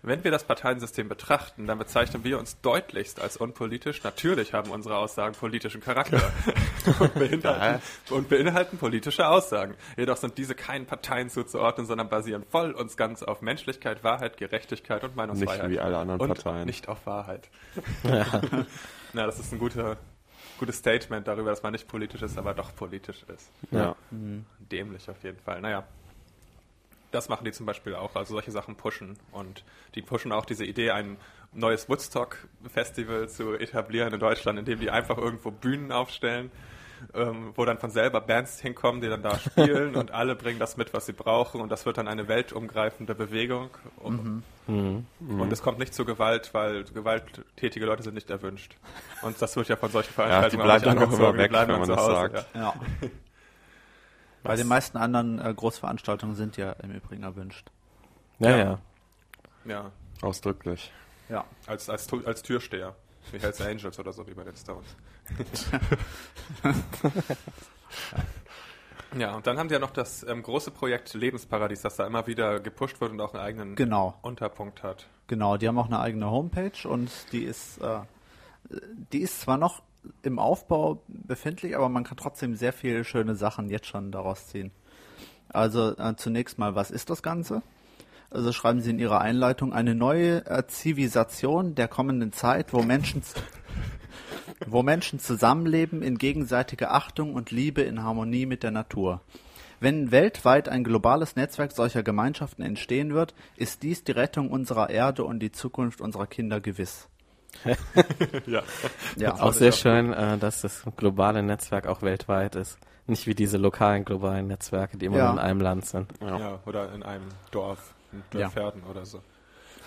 Wenn wir das Parteiensystem betrachten, dann bezeichnen wir uns deutlichst als unpolitisch. Natürlich haben unsere Aussagen politischen Charakter und, beinhalten, und beinhalten politische Aussagen. Jedoch sind diese keinen Parteien zuzuordnen, sondern basieren voll und ganz auf Menschlichkeit, Wahrheit, Gerechtigkeit und Meinungsfreiheit. Nicht wie alle anderen und Parteien. Nicht auf Wahrheit. Na, das ist ein guter, gutes Statement darüber, dass man nicht politisch ist, aber doch politisch ist. Ja. Dämlich auf jeden Fall. Naja. Das machen die zum Beispiel auch, also solche Sachen pushen. Und die pushen auch diese Idee, ein neues Woodstock-Festival zu etablieren in Deutschland, indem die einfach irgendwo Bühnen aufstellen, ähm, wo dann von selber Bands hinkommen, die dann da spielen und alle bringen das mit, was sie brauchen und das wird dann eine weltumgreifende Bewegung. Und, und es kommt nicht zu Gewalt, weil gewalttätige Leute sind nicht erwünscht. Und das wird ja von solchen Veranstaltungen bleiben nicht dann auch angezogen, immer die weg, bleiben wenn man zu das sagt. Ja. Ja. Bei den meisten anderen äh, Großveranstaltungen sind ja im Übrigen erwünscht. Ja, Ja. ja. ja. Ausdrücklich. Ja. Als, als, als Türsteher. Wie Hells Angels oder so, wie bei den Stones. ja, und dann haben sie ja noch das ähm, große Projekt Lebensparadies, das da immer wieder gepusht wird und auch einen eigenen Genau. Unterpunkt hat. Genau, die haben auch eine eigene Homepage und die ist, äh, die ist zwar noch im Aufbau befindlich, aber man kann trotzdem sehr viele schöne Sachen jetzt schon daraus ziehen. Also äh, zunächst mal, was ist das Ganze? Also schreiben Sie in Ihrer Einleitung eine neue äh, Zivilisation der kommenden Zeit, wo Menschen, wo Menschen zusammenleben in gegenseitiger Achtung und Liebe in Harmonie mit der Natur. Wenn weltweit ein globales Netzwerk solcher Gemeinschaften entstehen wird, ist dies die Rettung unserer Erde und die Zukunft unserer Kinder gewiss. ja. Ja, Auch sehr schön, äh, dass das globale Netzwerk auch weltweit ist. Nicht wie diese lokalen globalen Netzwerke, die immer Ja. nur in einem Land sind. ja. Oder in einem Dorf, in Ja. Dörferden oder so.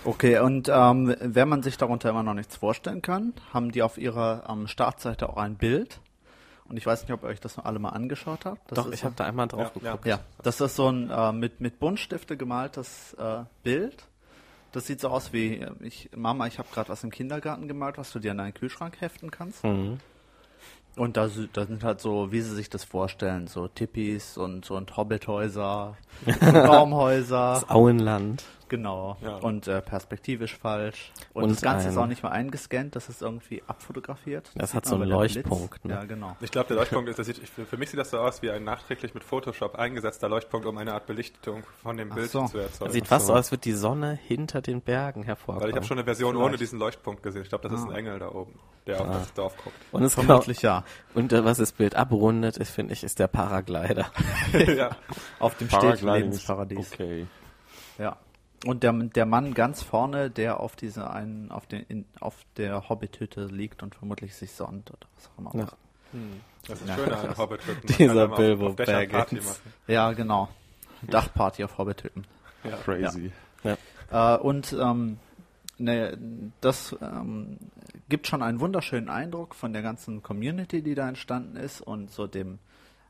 Okay, und ähm, wenn man sich darunter immer noch nichts vorstellen kann, haben die auf ihrer ähm, Startseite auch ein Bild. Und ich weiß nicht, ob ihr euch das noch alle mal angeschaut habt. Das Doch, ist ich habe da einmal drauf Ja, ja. geguckt. Ja, das ist so ein äh, mit, mit Buntstifte gemaltes äh, Bild. Das sieht so aus wie, äh, ich, Mama, ich habe gerade was im Kindergarten gemalt, was du dir an deinen Kühlschrank heften kannst. Mhm. Und da, da sind halt so, wie sie sich das vorstellen, so Tippis und, und Hobbithäuser, und Baumhäuser, Das Auenland. Genau. Ja. Und äh, perspektivisch falsch. Und, Und das Ganze ist ein- auch nicht mal eingescannt, das ist irgendwie abfotografiert. Das hat sieht so einen. Leuchtpunkt, ne? Ja, genau. Ich glaube, der Leuchtpunkt ist, das sieht, ich, für mich sieht das so aus wie ein nachträglich mit Photoshop eingesetzter Leuchtpunkt, um eine Art Belichtung von dem Ach Bild so. zu erzeugen. Sieht fast so aus, als würde die Sonne hinter den Bergen hervorkommen. Weil ich habe schon eine Version Vielleicht. ohne diesen Leuchtpunkt gesehen. Ich glaube, das ist ein Engel da oben, der auf das Dorf guckt. Und es Vermutlich ja. und äh, was das Bild abrundet, ist, finde ich, ist der Paraglider. ja. Auf dem steht ist Lebensparadies. Okay. Ja. Und der, der Mann ganz vorne, der auf dieser einen, auf den, in, auf der Hobbit-Hütte liegt und vermutlich sich sonnt oder was auch immer. Ja. macht. Das ist Ja. schön an Hobbit-Hütten. Dieser Bilbo Baggins. Ja, genau. Dachparty auf Hobbit-Hütten. Crazy. Äh, und ähm, Ne, das ähm, gibt schon einen wunderschönen Eindruck von der ganzen Community, die da entstanden ist und so dem,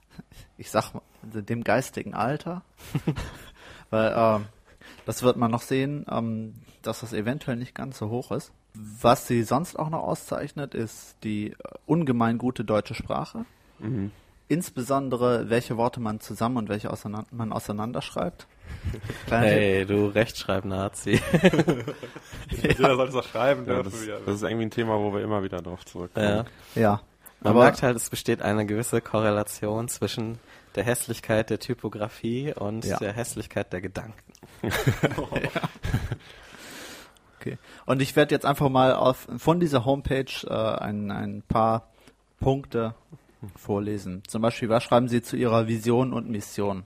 ich sag mal, dem geistigen Alter. Weil ähm, das wird man noch sehen, ähm, dass das eventuell nicht ganz so hoch ist. Was sie sonst auch noch auszeichnet, ist die äh, ungemein gute deutsche Sprache. Insbesondere, welche Worte man zusammen und welche auseinander, man auseinanderschreibt. Kleiner. Hey, du Rechtschreib-Nazi. Jeder sollte es auch schreiben Ja, dürfen. das, das ist irgendwie ein Thema, wo wir immer wieder drauf zurückkommen. ja. Ja. Man Aber merkt halt, es besteht eine gewisse Korrelation zwischen der Hässlichkeit der Typografie und Ja. der Hässlichkeit der Gedanken. Okay. Und ich werde jetzt einfach mal auf, von dieser Homepage äh, ein, ein paar Punkte vorlesen. Zum Beispiel, was schreiben Sie zu Ihrer Vision und Mission?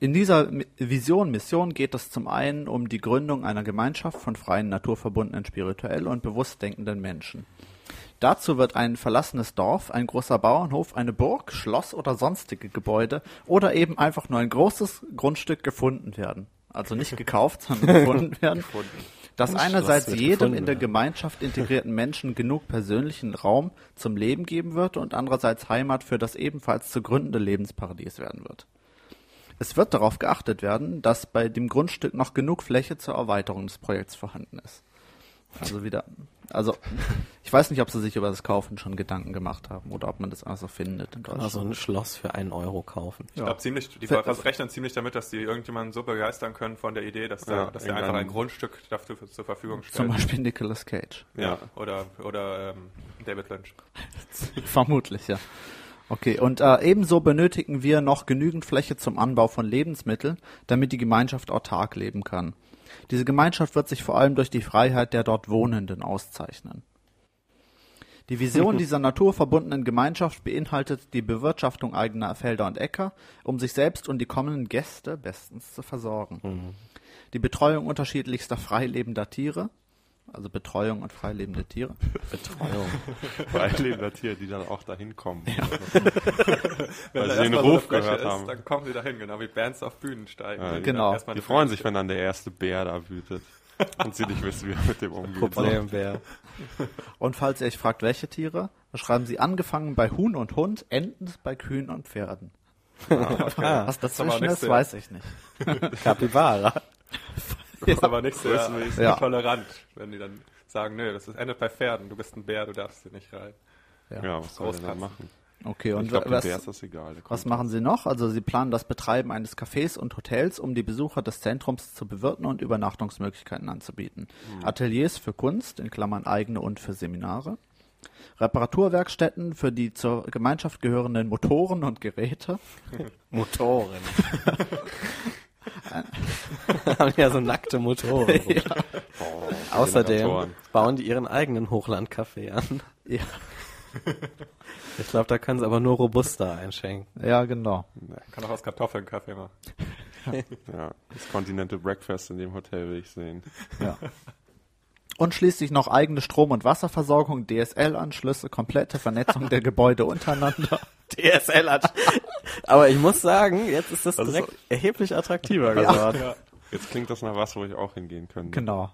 In dieser Vision, Mission geht es zum einen um die Gründung einer Gemeinschaft von freien, naturverbundenen, spirituell und bewusst denkenden Menschen. Dazu wird ein verlassenes Dorf, ein großer Bauernhof, eine Burg, Schloss oder sonstige Gebäude oder eben einfach nur ein großes Grundstück gefunden werden. Also nicht gekauft, sondern gefunden werden. Das Ein einerseits jedem in der. Gemeinschaft integrierten Menschen genug persönlichen Raum zum Leben geben wird und andererseits Heimat für das ebenfalls zu gründende Lebensparadies werden wird. Es wird darauf geachtet werden, dass bei dem Grundstück noch genug Fläche zur Erweiterung des Projekts vorhanden ist. Also wieder, also ich weiß nicht, ob sie sich über das Kaufen schon Gedanken gemacht haben oder ob man das also findet in Deutschland. Also ein Schloss für einen Euro kaufen. Ich glaube ziemlich, die Ver- rechnen ziemlich damit, dass die irgendjemanden so begeistern können von der Idee, dass, der, Ja, dass der einfach ein Grundstück dafür zur Verfügung stellt. Zum Beispiel Nicolas Cage. Ja, oder, oder ähm, David Lynch. Vermutlich, ja. Okay, und äh, ebenso benötigen wir noch genügend Fläche zum Anbau von Lebensmitteln, damit die Gemeinschaft autark leben kann. Diese Gemeinschaft wird sich vor allem durch die Freiheit der dort Wohnenden auszeichnen. Die Vision dieser naturverbundenen Gemeinschaft beinhaltet die Bewirtschaftung eigener Felder und Äcker, um sich selbst und die kommenden Gäste bestens zu versorgen. Die Betreuung unterschiedlichster freilebender Tiere, also Betreuung und freilebende Tiere, Betreuung. Freilebender Tiere, die dann auch dahin kommen. Wenn Weil sie den so Ruf Fläche gehört ist, haben. Dann kommen sie dahin, genau wie Bands auf Bühnen steigen. Ja, die genau. dann Die freuen sich, wenn dann der erste Bär da wütet und sie nicht wissen, wie er mit dem umgeht. Problembär. Und falls ihr euch fragt, welche Tiere, da schreiben sie angefangen bei Huhn und Hund, endend bei Kühen und Pferden. Ah, Was aber dazwischen nichts ist, weiß ich nicht. Capybara. Das ist aber nicht sehr Größenmäßig. Ja. tolerant, wenn die dann sagen, nö, das ist, endet bei Pferden, du bist ein Bär, du darfst hier nicht rein. Ja, was soll Großkatzen. machen? Okay, und dem was, Bär ist das egal. der was machen sie noch? Also sie planen das Betreiben eines Cafés und Hotels, um die Besucher des Zentrums zu bewirten und Übernachtungsmöglichkeiten anzubieten. Ateliers für Kunst, in Klammern eigene und für Seminare. Reparaturwerkstätten für die zur Gemeinschaft gehörenden Motoren und Geräte. Motoren. Haben ja so nackte Motoren. rum. Außerdem Generatoren. bauen die ihren eigenen Hochlandcafé an. Ja, Ich glaube, da können sie aber nur Robusta einschenken. ja genau. Kann auch aus Kartoffeln Kaffee machen. Ja, das Continental Breakfast in dem Hotel will ich sehen. Ja. Und schließlich noch eigene Strom- und Wasserversorgung, DSL-Anschlüsse, komplette Vernetzung der Gebäude untereinander. DSL hat. aber ich muss sagen, jetzt ist das Das ist direkt erheblich attraktiver geworden. Jetzt klingt das nach was, wo ich auch hingehen könnte. Genau.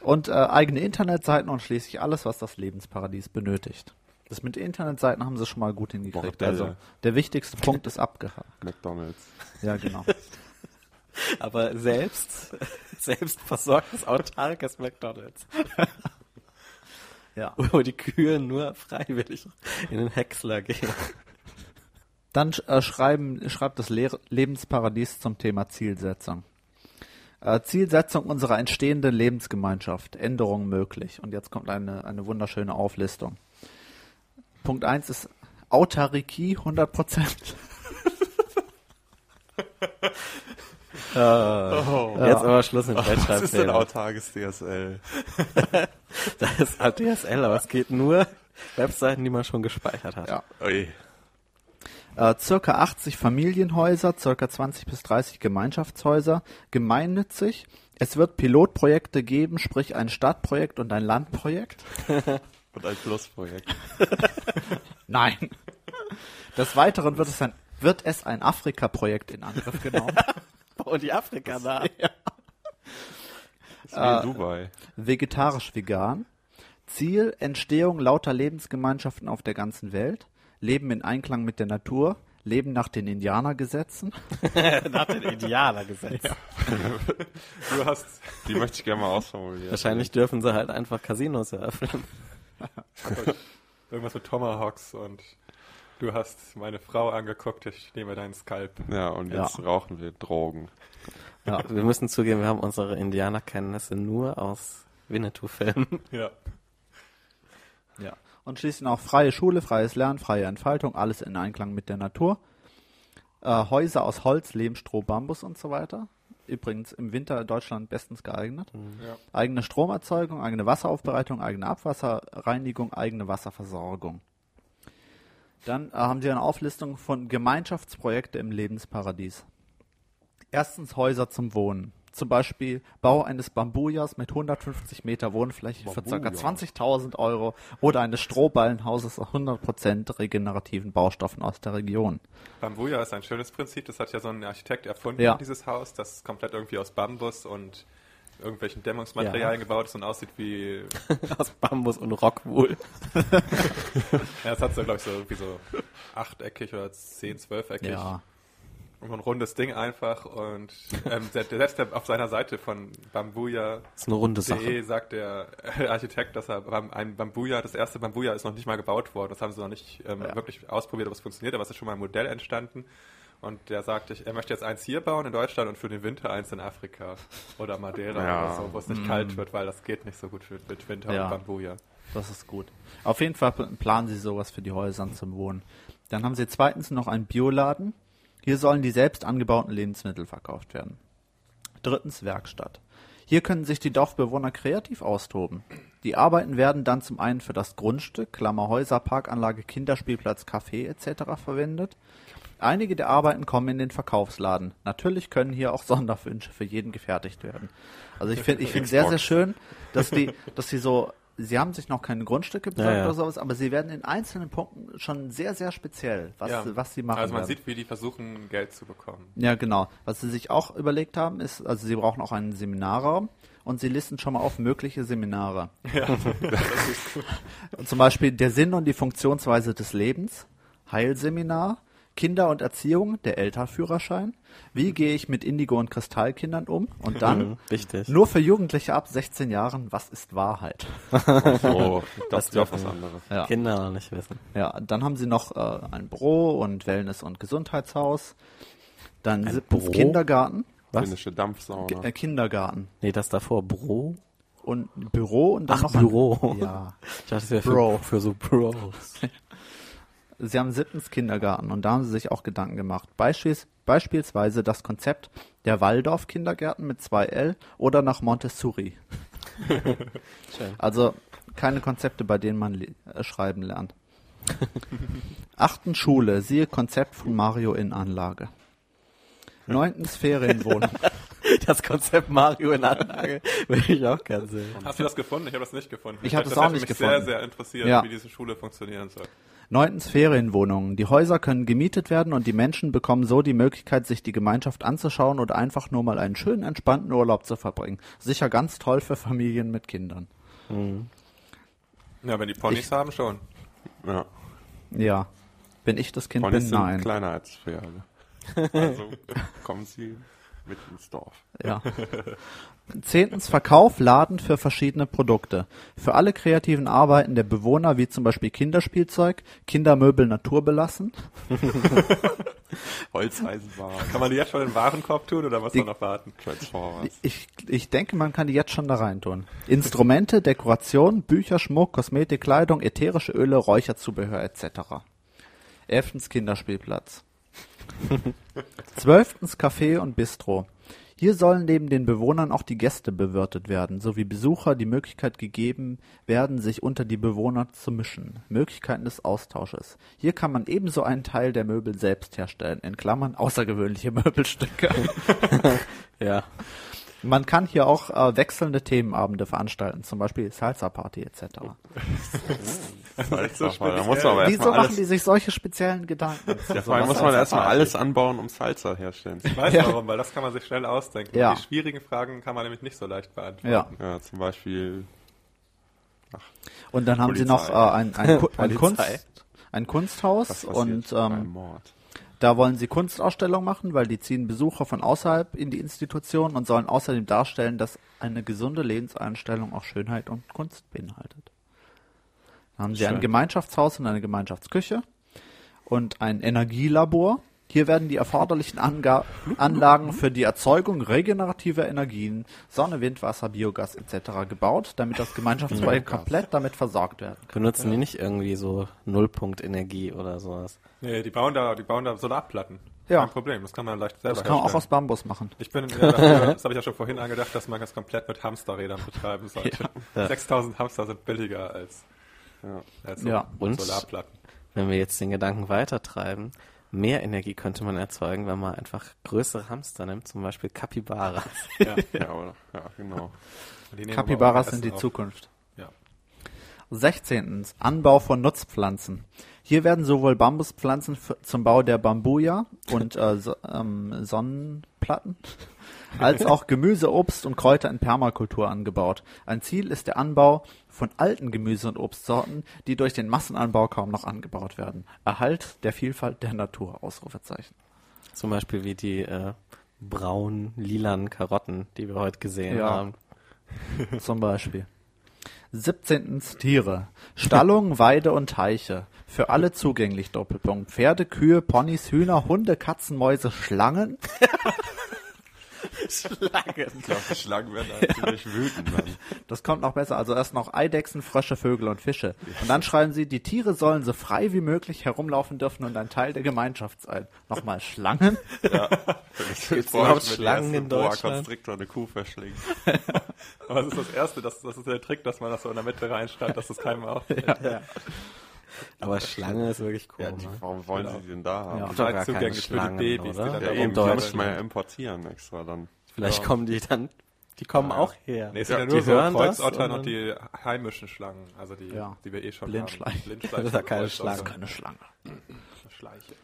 Und äh, eigene Internetseiten und schließlich alles, was das Lebensparadies benötigt. Das mit Internetseiten haben sie schon mal gut hingekriegt. Bordelle. Also der wichtigste Punkt ist abgehakt. McDonalds. Ja, genau. Aber selbst, selbst versorgtes, autarkes McDonalds. Ja. Wo die Kühe nur freiwillig in den Häcksler gehen. Dann äh, schreiben, schreibt das Le Lebensparadies zum Thema Zielsetzung. Äh, Zielsetzung unserer entstehenden Lebensgemeinschaft. Änderung möglich. Und jetzt kommt eine, eine wunderschöne Auflistung. Punkt eins ist Autarkie 100 Prozent. Jetzt aber Schluss mit Was ist denn Rechtschreibfehlern. autarkes DSL? Das ist halt DSL, aber es geht nur Webseiten, die man schon gespeichert hat. Ja. Ui. Äh, circa 80 Familienhäuser, circa 20 bis 30 Gemeinschaftshäuser, gemeinnützig. Es wird Pilotprojekte geben, sprich ein Stadtprojekt und ein Landprojekt. Und ein Plusprojekt. Nein. Des Weiteren wird es ein, wird es ein Afrika-Projekt in Angriff genommen. Und die Afrika da. ist wie in Dubai. Vegetarisch-vegan. Ziel, Entstehung lauter Lebensgemeinschaften auf der ganzen Welt. Leben in Einklang mit der Natur. Leben nach den Indianergesetzen. Nach den Indianergesetz. Du hast, Die möchte ich gerne mal ausformulieren. Wahrscheinlich dürfen sie halt einfach Casinos eröffnen. irgendwas mit Tomahawks und du hast meine Frau angeguckt, ich nehme deinen Skalp. Ja, und jetzt Ja. rauchen wir Drogen. Ja. Wir müssen zugeben, wir haben unsere Indianerkenntnisse nur aus Winnetou-Filmen. Ja. Ja. Und schließlich noch freie Schule, freies Lernen, freie Entfaltung, alles in Einklang mit der Natur. Äh, Häuser aus Holz, Lehm, Stroh, Bambus und so weiter. Übrigens im Winter in Deutschland bestens geeignet. Ja. Eigene Stromerzeugung, eigene Wasseraufbereitung, eigene Abwasserreinigung, eigene Wasserversorgung. Dann äh, haben Sie eine Auflistung von Gemeinschaftsprojekte im Lebensparadies. Erstens Häuser zum Wohnen. Zum Beispiel Bau eines Bambujas mit 150 Meter Wohnfläche für ca. Bambuja. 20.000 Euro oder eines Strohballenhauses aus 100% regenerativen Baustoffen aus der Region. Bambuja ist ein schönes Prinzip, das hat ja so ein Architekt erfunden, Ja. dieses Haus, das komplett irgendwie aus Bambus und irgendwelchen Dämmungsmaterialien gebaut ist und aussieht wie, aus Bambus und Rockwool. ja, es hat so, glaube ich, so irgendwie so achteckig oder zehn, zwölfeckig. Ja. Und ein rundes Ding einfach und ähm, ja auf seiner Seite von Bambuja ist eine runde Sache. DE sagt der Architekt, dass er ein Bambuja, das erste Bambuja ist noch nicht mal gebaut worden. Das haben sie noch nicht ähm, Ja. wirklich ausprobiert, ob es funktioniert, aber es ist schon mal ein Modell entstanden. Und der sagt, ich, er möchte jetzt eins hier bauen in Deutschland und für den Winter eins in Afrika oder Madeira Ja. oder so, wo es nicht kalt wird, weil das geht nicht so gut für, mit Winter Ja. und Bambuja. Das ist gut. Auf jeden Fall pl- planen sie sowas für die Häuser zum Wohnen. Dann haben sie zweitens noch einen Bioladen. Hier sollen die selbst angebauten Lebensmittel verkauft werden. Drittens Werkstatt. Hier können sich die Dorfbewohner kreativ austoben. Die Arbeiten werden dann zum einen für das Grundstück, Klammer Häuser, Parkanlage, Kinderspielplatz, Café etc. verwendet. Einige der Arbeiten kommen in den Verkaufsladen. Natürlich können hier auch Sonderwünsche für jeden gefertigt werden. Also ich finde ich finde sehr, sehr schön, dass die, dass sie so, sie haben sich noch keine Grundstücke besorgt Ja, ja. oder sowas, aber sie werden in einzelnen Punkten schon sehr, sehr speziell, was, Ja. was sie machen. Also man werden. sieht, wie die versuchen, Geld zu bekommen. Ja, genau. Was sie sich auch überlegt haben, ist, also sie brauchen auch einen Seminarraum und sie listen schon mal auf mögliche Seminare. Zum Beispiel der Sinn und die Funktionsweise des Lebens, Heilseminar, Kinder und Erziehung, der Elternführerschein, wie gehe ich mit Indigo- und Kristallkindern um und dann Mhm, Wichtig. nur für Jugendliche ab 16 Jahren, was ist Wahrheit? So, das ist ja auch was anderes. Ja. Kinder noch nicht wissen. Ja, dann haben sie noch äh, ein Büro und Wellness- und Gesundheitshaus. Dann siebtens Büro? Kindergarten. Was? Finnische Dampfsauna. Äh, Kindergarten. Nee, das davor. Bro? Und Büro und dann Ach, noch Büro. Ein, ja. Ich dachte, das wäre Bro. für, für so Bros. Sie haben siebtens Kindergarten und da haben sie sich auch Gedanken gemacht. Beispiels, beispielsweise das Konzept der Waldorf-Kindergärten mit 2L oder nach Montessori. Also keine Konzepte, bei denen man le- äh, schreiben lernt. Achtens Schule, siehe Konzept von Mario in Anlage. Neuntens Ferienwohnung. Das Konzept Mario in Anlage will ich auch gerne sehen. Hast du das gefunden? Ich habe das nicht gefunden. Ich hab das das auch hätte nicht mich gefunden. sehr, sehr interessiert, Ja. wie diese Schule funktionieren soll. Neuntens Ferienwohnungen. Die Häuser können gemietet werden und die Menschen bekommen so die Möglichkeit, sich die Gemeinschaft anzuschauen oder einfach nur mal einen schönen, entspannten Urlaub zu verbringen. Sicher ganz toll für Familien mit Kindern. Ja, wenn die Ponys Ich- haben, schon. Ja. Ja. Wenn ich das Kind Ponys bin, sind nein. kleiner als Pferde. Also kommen sie mit ins Dorf. Ja. Zehntens Verkauf, Laden für verschiedene Produkte. Für alle kreativen Arbeiten der Bewohner, wie zum Beispiel Kinderspielzeug, Kindermöbel naturbelassen. Holzeisenbahn, Kann man die jetzt schon in den Warenkorb tun oder was Die- noch warten? Transformers. Ich, ich denke, man kann die jetzt schon da reintun. Instrumente, Dekoration, Bücher, Schmuck, Kosmetik, Kleidung, ätherische Öle, Räucherzubehör etc. Elftens Kinderspielplatz. Zwölftens Café und Bistro. Hier sollen neben den Bewohnern auch die Gäste bewirtet werden, sowie Besucher die Möglichkeit gegeben werden, sich unter die Bewohner zu mischen. Möglichkeiten des Austausches. Hier kann man ebenso einen Teil der Möbel selbst herstellen, in Klammern außergewöhnliche Möbelstücke. Ja. Man kann hier auch äh, wechselnde Themenabende veranstalten, zum Beispiel Salsa Party etc. So da muss man aber Wieso machen alles, die sich solche speziellen Gedanken? ja, vor allem muss man erstmal alles anbauen, um Salsa herstellen. Ich weiß Ja. warum, weil das kann man sich schnell ausdenken. Ja. Die schwierigen Fragen kann man nämlich nicht so leicht beantworten. Ja. Ja, zum Beispiel Und dann haben sie noch äh, Polizei. ein, ein, ein, Polizei. Kunst, ein Kunsthaus und ähm, Mord. da wollen sie Kunstausstellungen machen, weil die ziehen Besucher von außerhalb in die Institution und sollen außerdem darstellen, dass eine gesunde Lebenseinstellung auch Schönheit und Kunst beinhaltet. Haben sie ein Schön. Gemeinschaftshaus und eine Gemeinschaftsküche und ein Energielabor. Hier werden die erforderlichen Anga Anlagen für die Erzeugung regenerativer Energien, Sonne, Wind, Wasser, Biogas etc. gebaut, damit das Gemeinschaftsprojekt komplett damit versorgt werden kann. Benutzen die nicht irgendwie so Nullpunkt-Energie oder sowas? Nee, die bauen da, die bauen da Solarplatten. Ja. Kein Problem, das kann man leicht selber Das kann man auch aus Bambus machen. Ich bin ja dafür, das habe ich ja schon vorhin angedacht, dass man das komplett mit Hamsterrädern betreiben sollte. Ja. 6000 Hamster sind billiger als, Ja. als so Ja. Und? Solarplatten. Wenn wir jetzt den Gedanken weitertreiben, mehr Energie könnte man erzeugen, wenn man einfach größere Hamster nimmt, zum Beispiel Capybaras. Ja. Ja, ja, genau. Capybaras sind die auf. Zukunft. Ja. 16. Anbau von Nutzpflanzen. Hier werden sowohl Bambuspflanzen zum Bau der Bambuja und äh, so, ähm, Sonnenplatten als auch Gemüse, Obst und Kräuter in Permakultur angebaut. Ein Ziel ist der Anbau von alten Gemüse- und Obstsorten, die durch den Massenanbau kaum noch angebaut werden. Erhalt der Vielfalt der Natur. Ausrufezeichen. Zum Beispiel wie die äh, braun lilanen Karotten, die wir heute gesehen Ja. haben. Zum Beispiel. 17. Tiere. Stallung, Weide und Teiche. Für alle zugänglich, Doppelpunkt. Pferde, Kühe, Ponys, Hühner, Hunde, Katzen, Mäuse, Schlangen. Ich glaube, die Schlangen werden halt ziemlich wütend. Das kommt noch besser. Also erst noch Eidechsen, Frösche, Vögel und Fische. Und dann schreiben sie, die Tiere sollen so frei wie möglich herumlaufen dürfen und ein Teil der Gemeinschaft sein. Nochmal Schlangen. Gibt's überhaupt Schlangen in Deutschland? Konstriktor eine Kuh verschlingt. Aber das ist das Erste, das, das ist der Trick, dass man das so in der Mitte reinschreibt, dass das keinem auffällt. Aber Schlange ist wirklich cool. Ja, die, warum wollen sie die denn da haben? Ja. Doch Halt gar keine die Schlangen, Babys, die oder? dann Ja, eben, die muss man ja importieren extra dann. Vielleicht Ja. kommen die dann, die kommen auch her. Nee, es sind Ja, ja, nur die so hören das Kreuzottern und und die heimischen Schlangen, also die, Ja. die wir eh schon Blindschleiche. haben. Blindschleiche. Das ist ja keine. Schlange. Keine Schlange. Schleiche.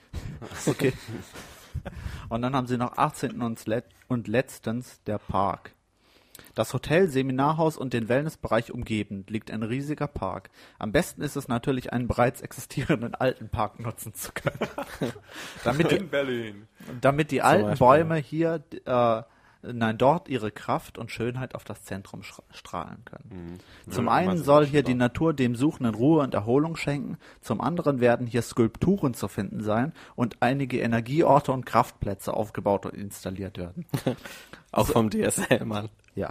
Okay. Und dann haben sie noch 18. und, let und letztens der Park. Das Hotel, Seminarhaus und den Wellnessbereich umgebend liegt ein riesiger Park. Am besten ist es natürlich, einen bereits existierenden alten Park nutzen zu können. damit, die, In Berlin. damit die alten Beispiel. Bäume hier, äh, nein, dort ihre Kraft und Schönheit auf das Zentrum stra- strahlen können. Zum Ja, einen soll hier die. Natur dem Suchenden Ruhe und Erholung schenken, zum anderen werden hier Skulpturen zu finden sein und einige Energieorte und Kraftplätze aufgebaut und installiert werden. Auch vom DSL-Mann. Ja.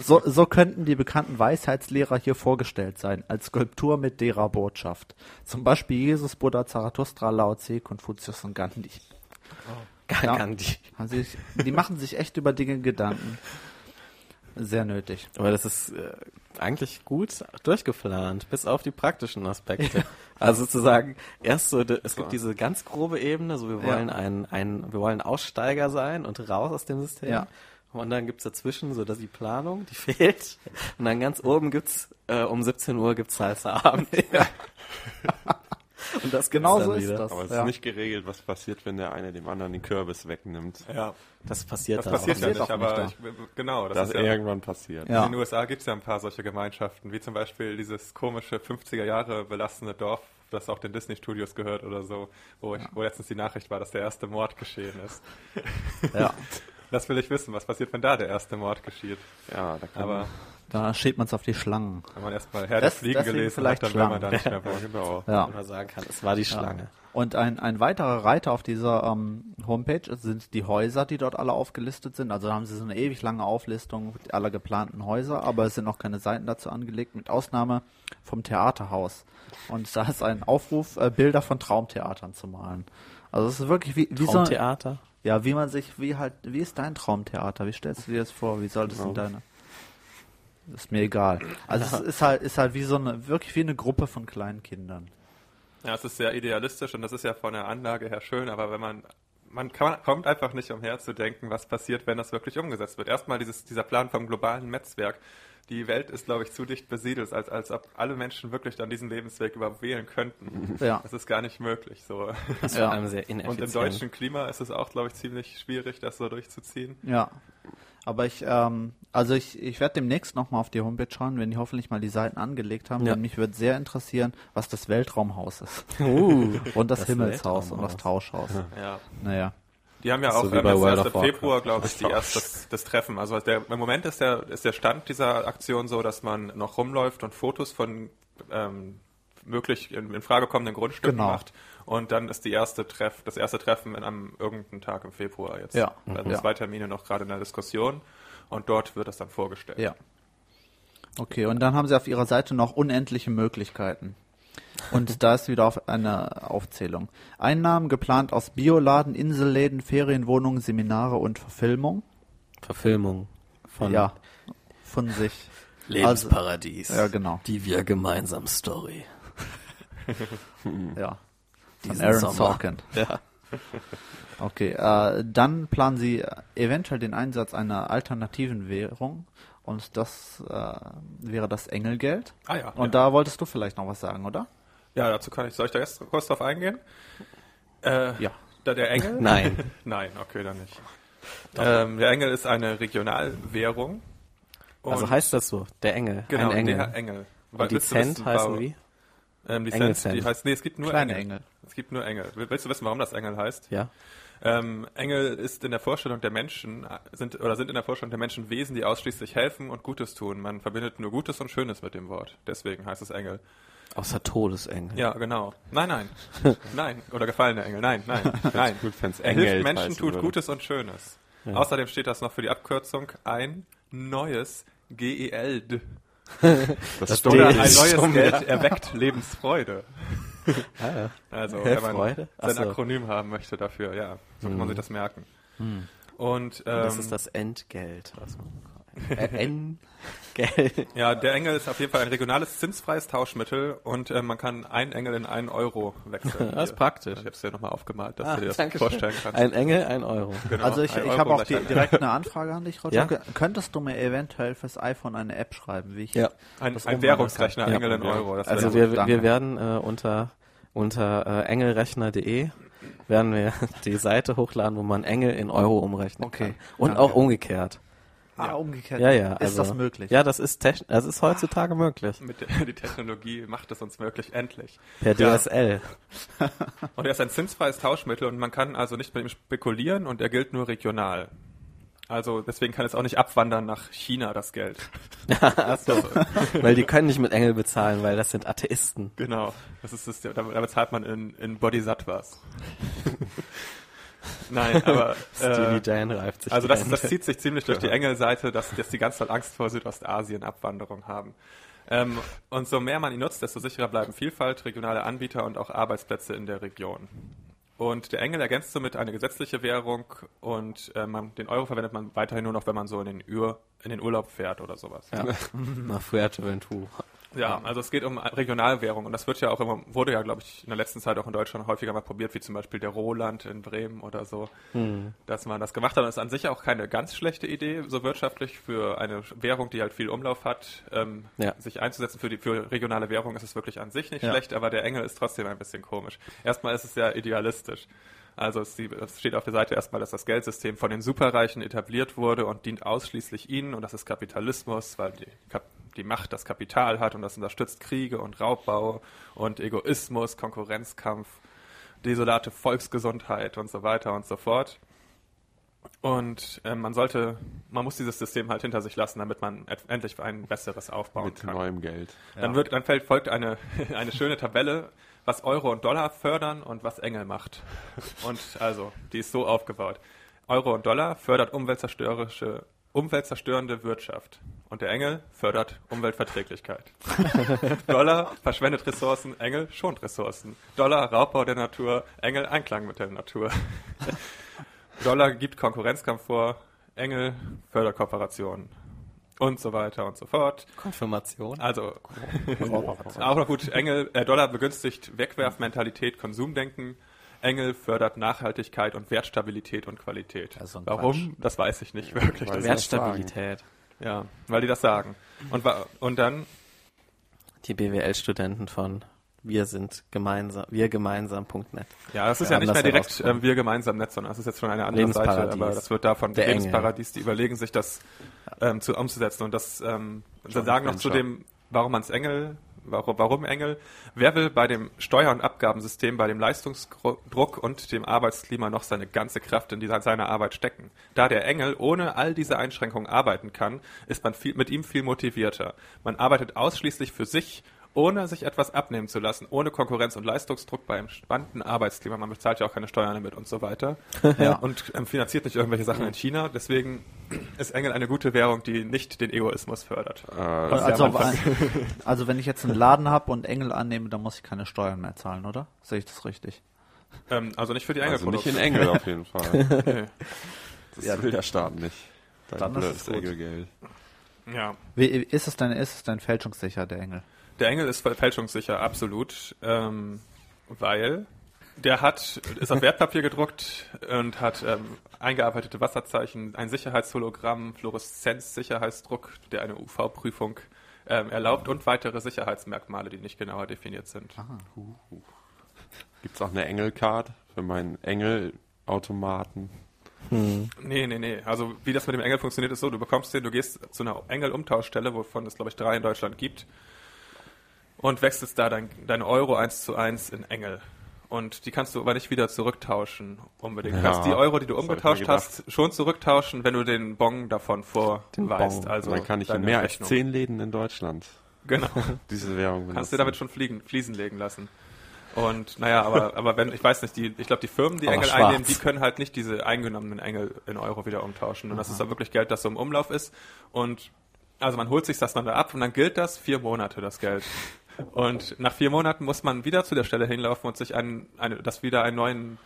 So, so könnten die bekannten Weisheitslehrer hier vorgestellt sein, als Skulptur mit derer Botschaft. Zum Beispiel Jesus, Buddha, Zarathustra, Lao Tse, Konfuzius und Gandhi. Ja. Gandhi. Sich, die machen sich echt über Dinge Gedanken. Sehr nötig. Aber das ist äh, eigentlich gut durchgeplant, bis auf die praktischen Aspekte. Also sozusagen, erst so, es gibt diese ganz grobe Ebene, so wir Ja. wollen ein, ein, wir wollen Aussteiger sein und raus aus dem System. Ja. Und dann gibt's dazwischen so, dass die Planung, die fehlt. Und dann ganz oben gibt's, äh, um 17 Uhr gibt's Salsa-Abend. Und das Genau so ist das. Aber es ja. ist nicht geregelt, was passiert, wenn der eine dem anderen den Kürbis wegnimmt. Ja, Das passiert das da passiert auch ja passiert nicht, auch aber nicht ich, genau, das Das ist ja, irgendwann passiert. Ja. in den USA gibt es ja ein paar solche Gemeinschaften, wie zum Beispiel dieses komische 50er Jahre belastende Dorf, das auch den Disney-Studios gehört oder so, wo, ich, wo letztens die Nachricht war, dass der erste Mord geschehen ist. ja. Das will ich wissen, was passiert, wenn da der erste Mord geschieht. Ja, da kann Aber Da schiebt man es auf die Schlangen. wenn man erstmal Herr Das- des Fliegen gelesen vielleicht hat, dann will man da Schlangen. nicht mehr ja, wollen. genau. Ja. man sagen kann, es war die Schlange. Und ein, ein weiterer Reiter auf dieser ähm, Homepage sind die Häuser, die dort alle aufgelistet sind. Also da haben sie so eine ewig lange Auflistung aller geplanten Häuser, aber es sind noch keine Seiten dazu angelegt, mit Ausnahme vom Theaterhaus. Und da ist ein Aufruf, äh, Bilder von Traumtheatern zu malen. Also es ist wirklich wie, wie so Traumtheater. ja, wie man sich, wie halt, wie ist dein Traumtheater? Wie stellst du dir das vor? Wie soll das Genau. in deine? Ist mir egal. Also es ist halt, ist halt wie so eine, wirklich wie eine Gruppe von kleinen Kindern. Ja, es ist sehr idealistisch und das ist ja von der Anlage her schön, aber wenn man man kann, kommt einfach nicht umher zu denken, was passiert, wenn das wirklich umgesetzt wird. Erstmal dieses, dieser Plan vom globalen Netzwerk die Welt ist, glaube ich, zu dicht besiedelt, als, als ob alle Menschen wirklich dann diesen Lebensweg überhaupt wählen könnten. Ja. Das ist gar nicht möglich. So. Das ist Ja. vor allem sehr Und ineffizient. im deutschen Klima ist es auch, glaube ich, ziemlich schwierig, das so durchzuziehen. Ja. Aber ich, ähm, also ich, ich werde demnächst nochmal auf die Homepage schauen, wenn die hoffentlich mal die Seiten angelegt haben. Ja. Denn mich würde sehr interessieren, was das Weltraumhaus ist. Uh, Und das, Das Himmelshaus und das. Tauschhaus. Ja. Naja. Die haben ja So auch wie ähm, im Warcraft. Februar, glaube ich, die erst das, das Treffen. Also der, im Moment ist der, ist der Stand dieser Aktion so, dass man noch rumläuft und Fotos von ähm, möglich in, in Frage kommenden Grundstücken Genau. macht. Und dann ist die erste Treff, das erste Treffen in einem irgendeinen Tag im Februar jetzt. Ja. Da sind Ja. zwei Termine noch gerade in der Diskussion und dort wird das dann vorgestellt. Ja. Okay, und dann haben sie auf ihrer Seite noch unendliche Möglichkeiten. Und da ist wieder auf eine Aufzählung. Einnahmen geplant aus Bioladen, Inselläden, Ferienwohnungen, Seminare und Verfilmung. Verfilmung von Ja, von sich. Lebensparadies. Ja, genau. Die wir gemeinsam Story. Ja. Von Diesen Aaron Sommer. Sorkin. Ja. Okay, äh, dann planen sie eventuell den Einsatz einer alternativen Währung. Und das äh, wäre das Engelgeld. Ah ja. Und ja. da wolltest du vielleicht noch was sagen, oder? ja, dazu kann ich, soll ich da jetzt kurz drauf eingehen? Äh, Ja. Da der Engel? Nein. Nein, okay, dann nicht. Ähm, der Engel ist eine Regionalwährung. Also Und- heißt das so, der Engel. genau, ein Engel. der Engel. Und die willst du Cent wissen, heißen wie? Ähm, die Engel Cent, die Cent. heißt, nee, es gibt nur Kleine Engel. Engel. Es gibt nur Engel. Will- Willst du wissen, warum das Engel heißt? Ja. Ähm, Engel ist in der Vorstellung der Menschen, sind, oder sind in der Vorstellung der Menschen Wesen, die ausschließlich helfen und Gutes tun. Man verbindet nur Gutes und Schönes mit dem Wort. Deswegen heißt es Engel. Außer Todesengel. Ja, genau. Nein, nein. nein. Oder gefallene Engel. Nein, nein, nein. gut, wenn's er Engel hilft Menschen, tut würde. Gutes und Schönes. Außerdem steht das noch für die Abkürzung ein neues GEL. Das, Oder steht ein neues Geld erweckt Lebensfreude. Ah. Also, wenn man Freude? Sein so. Akronym haben möchte dafür, ja, so kann man sich das merken. Und ähm, Das ist das Entgelt. Was äh, N-Geld. ja, der Engel ist auf jeden Fall ein regionales zinsfreies Tauschmittel und äh, man kann einen Engel in einen Euro wechseln. Das ist Hier. praktisch. Ich habe es dir nochmal aufgemalt, dass Ah, du dir das danke vorstellen kannst. Ein Engel, ein Euro. Genau, Also ich, ich habe auch die, direkt eine Anfrage an dich, Roger. Ja? Kö- Könntest du mir eventuell fürs iPhone eine App schreiben, wie ich Ja. Ein, das ein Währungsrechner, kann. Engel in. Euro. Das Also wir, wir werden äh, unter, unter äh, engelrechner.de werden wir die Seite hochladen, wo man Engel in Euro umrechnen Okay. kann. Und Danke. auch umgekehrt. Ah, umgekehrt. Ja, ja. Ist also, das möglich? Ja, das ist, techn das ist heutzutage möglich. mit der, die Technologie macht es uns möglich, endlich. Per Ja. DSL. Und er ist ein zinsfreies Tauschmittel und man kann also nicht mit ihm spekulieren und er gilt nur regional. Also deswegen kann es auch nicht abwandern nach China, das Geld. Achso. weil die können nicht mit Engel bezahlen, weil das sind Atheisten. Genau. Das ist das, da da bezahlt man in, in Bodhisattvas. Nein, aber Steely äh, Dan reift sich also das, das zieht sich ziemlich durch die Engelseite, dass, dass die ganze Zeit Angst vor Südostasien-Abwanderung haben. Ähm, und so mehr man ihn nutzt, desto sicherer bleiben Vielfalt, regionale Anbieter und auch Arbeitsplätze in der Region. Und der Engel ergänzt somit eine gesetzliche Währung und äh, man, den Euro verwendet man weiterhin nur noch, wenn man so in den, Ur, in den Urlaub fährt oder sowas. Ja. Nach Fuerteventura. Ja, also es geht um Regionalwährung und das wird ja auch immer, wurde ja, glaube ich, in der letzten Zeit auch in Deutschland häufiger mal probiert, wie zum Beispiel der Roland in Bremen oder so, dass man das gemacht hat. Und das ist an sich auch keine ganz schlechte Idee, so wirtschaftlich für eine Währung, die halt viel Umlauf hat, ähm, Ja. sich einzusetzen für die für regionale Währung ist es wirklich an sich nicht Ja. schlecht, aber der Engel ist trotzdem ein bisschen komisch. Erstmal ist es sehr idealistisch. Also es steht auf der Seite erstmal, dass das Geldsystem von den Superreichen etabliert wurde und dient ausschließlich ihnen und das ist Kapitalismus, weil die, Kap die Macht das Kapital hat und das unterstützt Kriege und Raubbau und Egoismus, Konkurrenzkampf, desolate Volksgesundheit und so weiter und so fort. Und äh, man sollte, man muss dieses System halt hinter sich lassen, damit man endlich ein besseres aufbauen mit kann. neuem Geld. Dann, wird, dann fällt, folgt eine, eine schöne Tabelle, was Euro und Dollar fördern und was Engel macht. Und also, die ist so aufgebaut. Euro und Dollar fördert umweltzerstörerische, umweltzerstörende Wirtschaft. Und der Engel fördert Umweltverträglichkeit. Dollar verschwendet Ressourcen, Engel schont Ressourcen. Dollar Raubbau der Natur, Engel Einklang mit der Natur. Dollar gibt Konkurrenzkampf vor, Engel fördert Kooperationen. Und so weiter und so fort. Konfirmation. Also, auch noch gut, Engel, äh, Dollar begünstigt Wegwerfmentalität, Konsumdenken. Engel fördert Nachhaltigkeit und Wertstabilität und Qualität. Ja, so ein Warum? Das weiß ich nicht wirklich. Wertstabilität. Ja, weil die das sagen. Und, und dann, Die BWL-Studenten von wir sind gemeinsam, wir gemeinsam.net. ja, das ist Wir ja nicht mehr direkt ähm, wir gemeinsam Netz, sondern das ist jetzt schon eine andere Seite, aber das wird davon, Der Engel. Lebensparadies, die überlegen sich das ähm, zu umzusetzen und das, ähm, sagen noch zu dem, warum man es Engel, warum, warum Engel, wer will bei dem Steuer- und Abgabensystem, bei dem Leistungsdruck und dem Arbeitsklima noch seine ganze Kraft in dieser, seine Arbeit stecken? Da der Engel ohne all diese Einschränkungen arbeiten kann, ist man viel, mit ihm viel motivierter. Man arbeitet ausschließlich für sich ohne sich etwas abnehmen zu lassen, ohne Konkurrenz und Leistungsdruck bei einem spannenden Arbeitsklima. Man bezahlt ja auch keine Steuern damit und so weiter. Ja. Und ähm, finanziert nicht irgendwelche Sachen in China. Deswegen ist Engel eine gute Währung, die nicht den Egoismus fördert. Äh, Also, Anfang. also wenn ich jetzt einen Laden habe und Engel annehme, dann muss ich keine Steuern mehr zahlen, oder? Sehe ich das richtig? Ähm, also nicht für die also nicht in Engel auf jeden Fall. Nee. Das Ja. will der Staat nicht. Dein Dann ist es. Engelgeld. Ja. Wie, ist es denn, ist es denn fälschungssicher, der Engel? Der Engel ist fälschungssicher, absolut, ähm, weil der hat, ist auf Wertpapier gedruckt und hat ähm, eingearbeitete Wasserzeichen, ein Sicherheitshologramm, Fluoreszenz-Sicherheitsdruck, der eine UV-Prüfung ähm, erlaubt und weitere Sicherheitsmerkmale, die nicht genauer definiert sind. Gibt's auch eine Engelcard für meinen Engelautomaten? Hm. Nee, nee, nee. Also wie das mit dem Engel funktioniert, ist so, du bekommst den, du gehst zu einer Engel-Umtauschstelle, wovon es, glaube ich, drei in Deutschland gibt, und wechselst da dein, deine Euro eins zu eins in Engel. Und die kannst du aber nicht wieder zurücktauschen unbedingt. Du Ja, kannst die Euro, die du umgetauscht hast, schon zurücktauschen, wenn du den Bon davon vorweist. Bon. Also dann kann ich in mehr als Rechnung. zehn Läden in Deutschland Genau. diese Währung benutzen. Kannst du damit schon fliegen, Fliesen legen lassen. Und naja, aber, aber wenn, ich weiß nicht, die, ich glaube, die Firmen, die Aber Engel schwarz. einnehmen, die können halt nicht diese eingenommenen Engel in Euro wieder umtauschen. Und das ist dann wirklich Geld, das so im Umlauf ist. Und also man holt sich das dann da ab und dann gilt das vier Monate, das Geld. Und nach vier Monaten muss man wieder zu der Stelle hinlaufen und sich einen, eine, das wieder einen neuen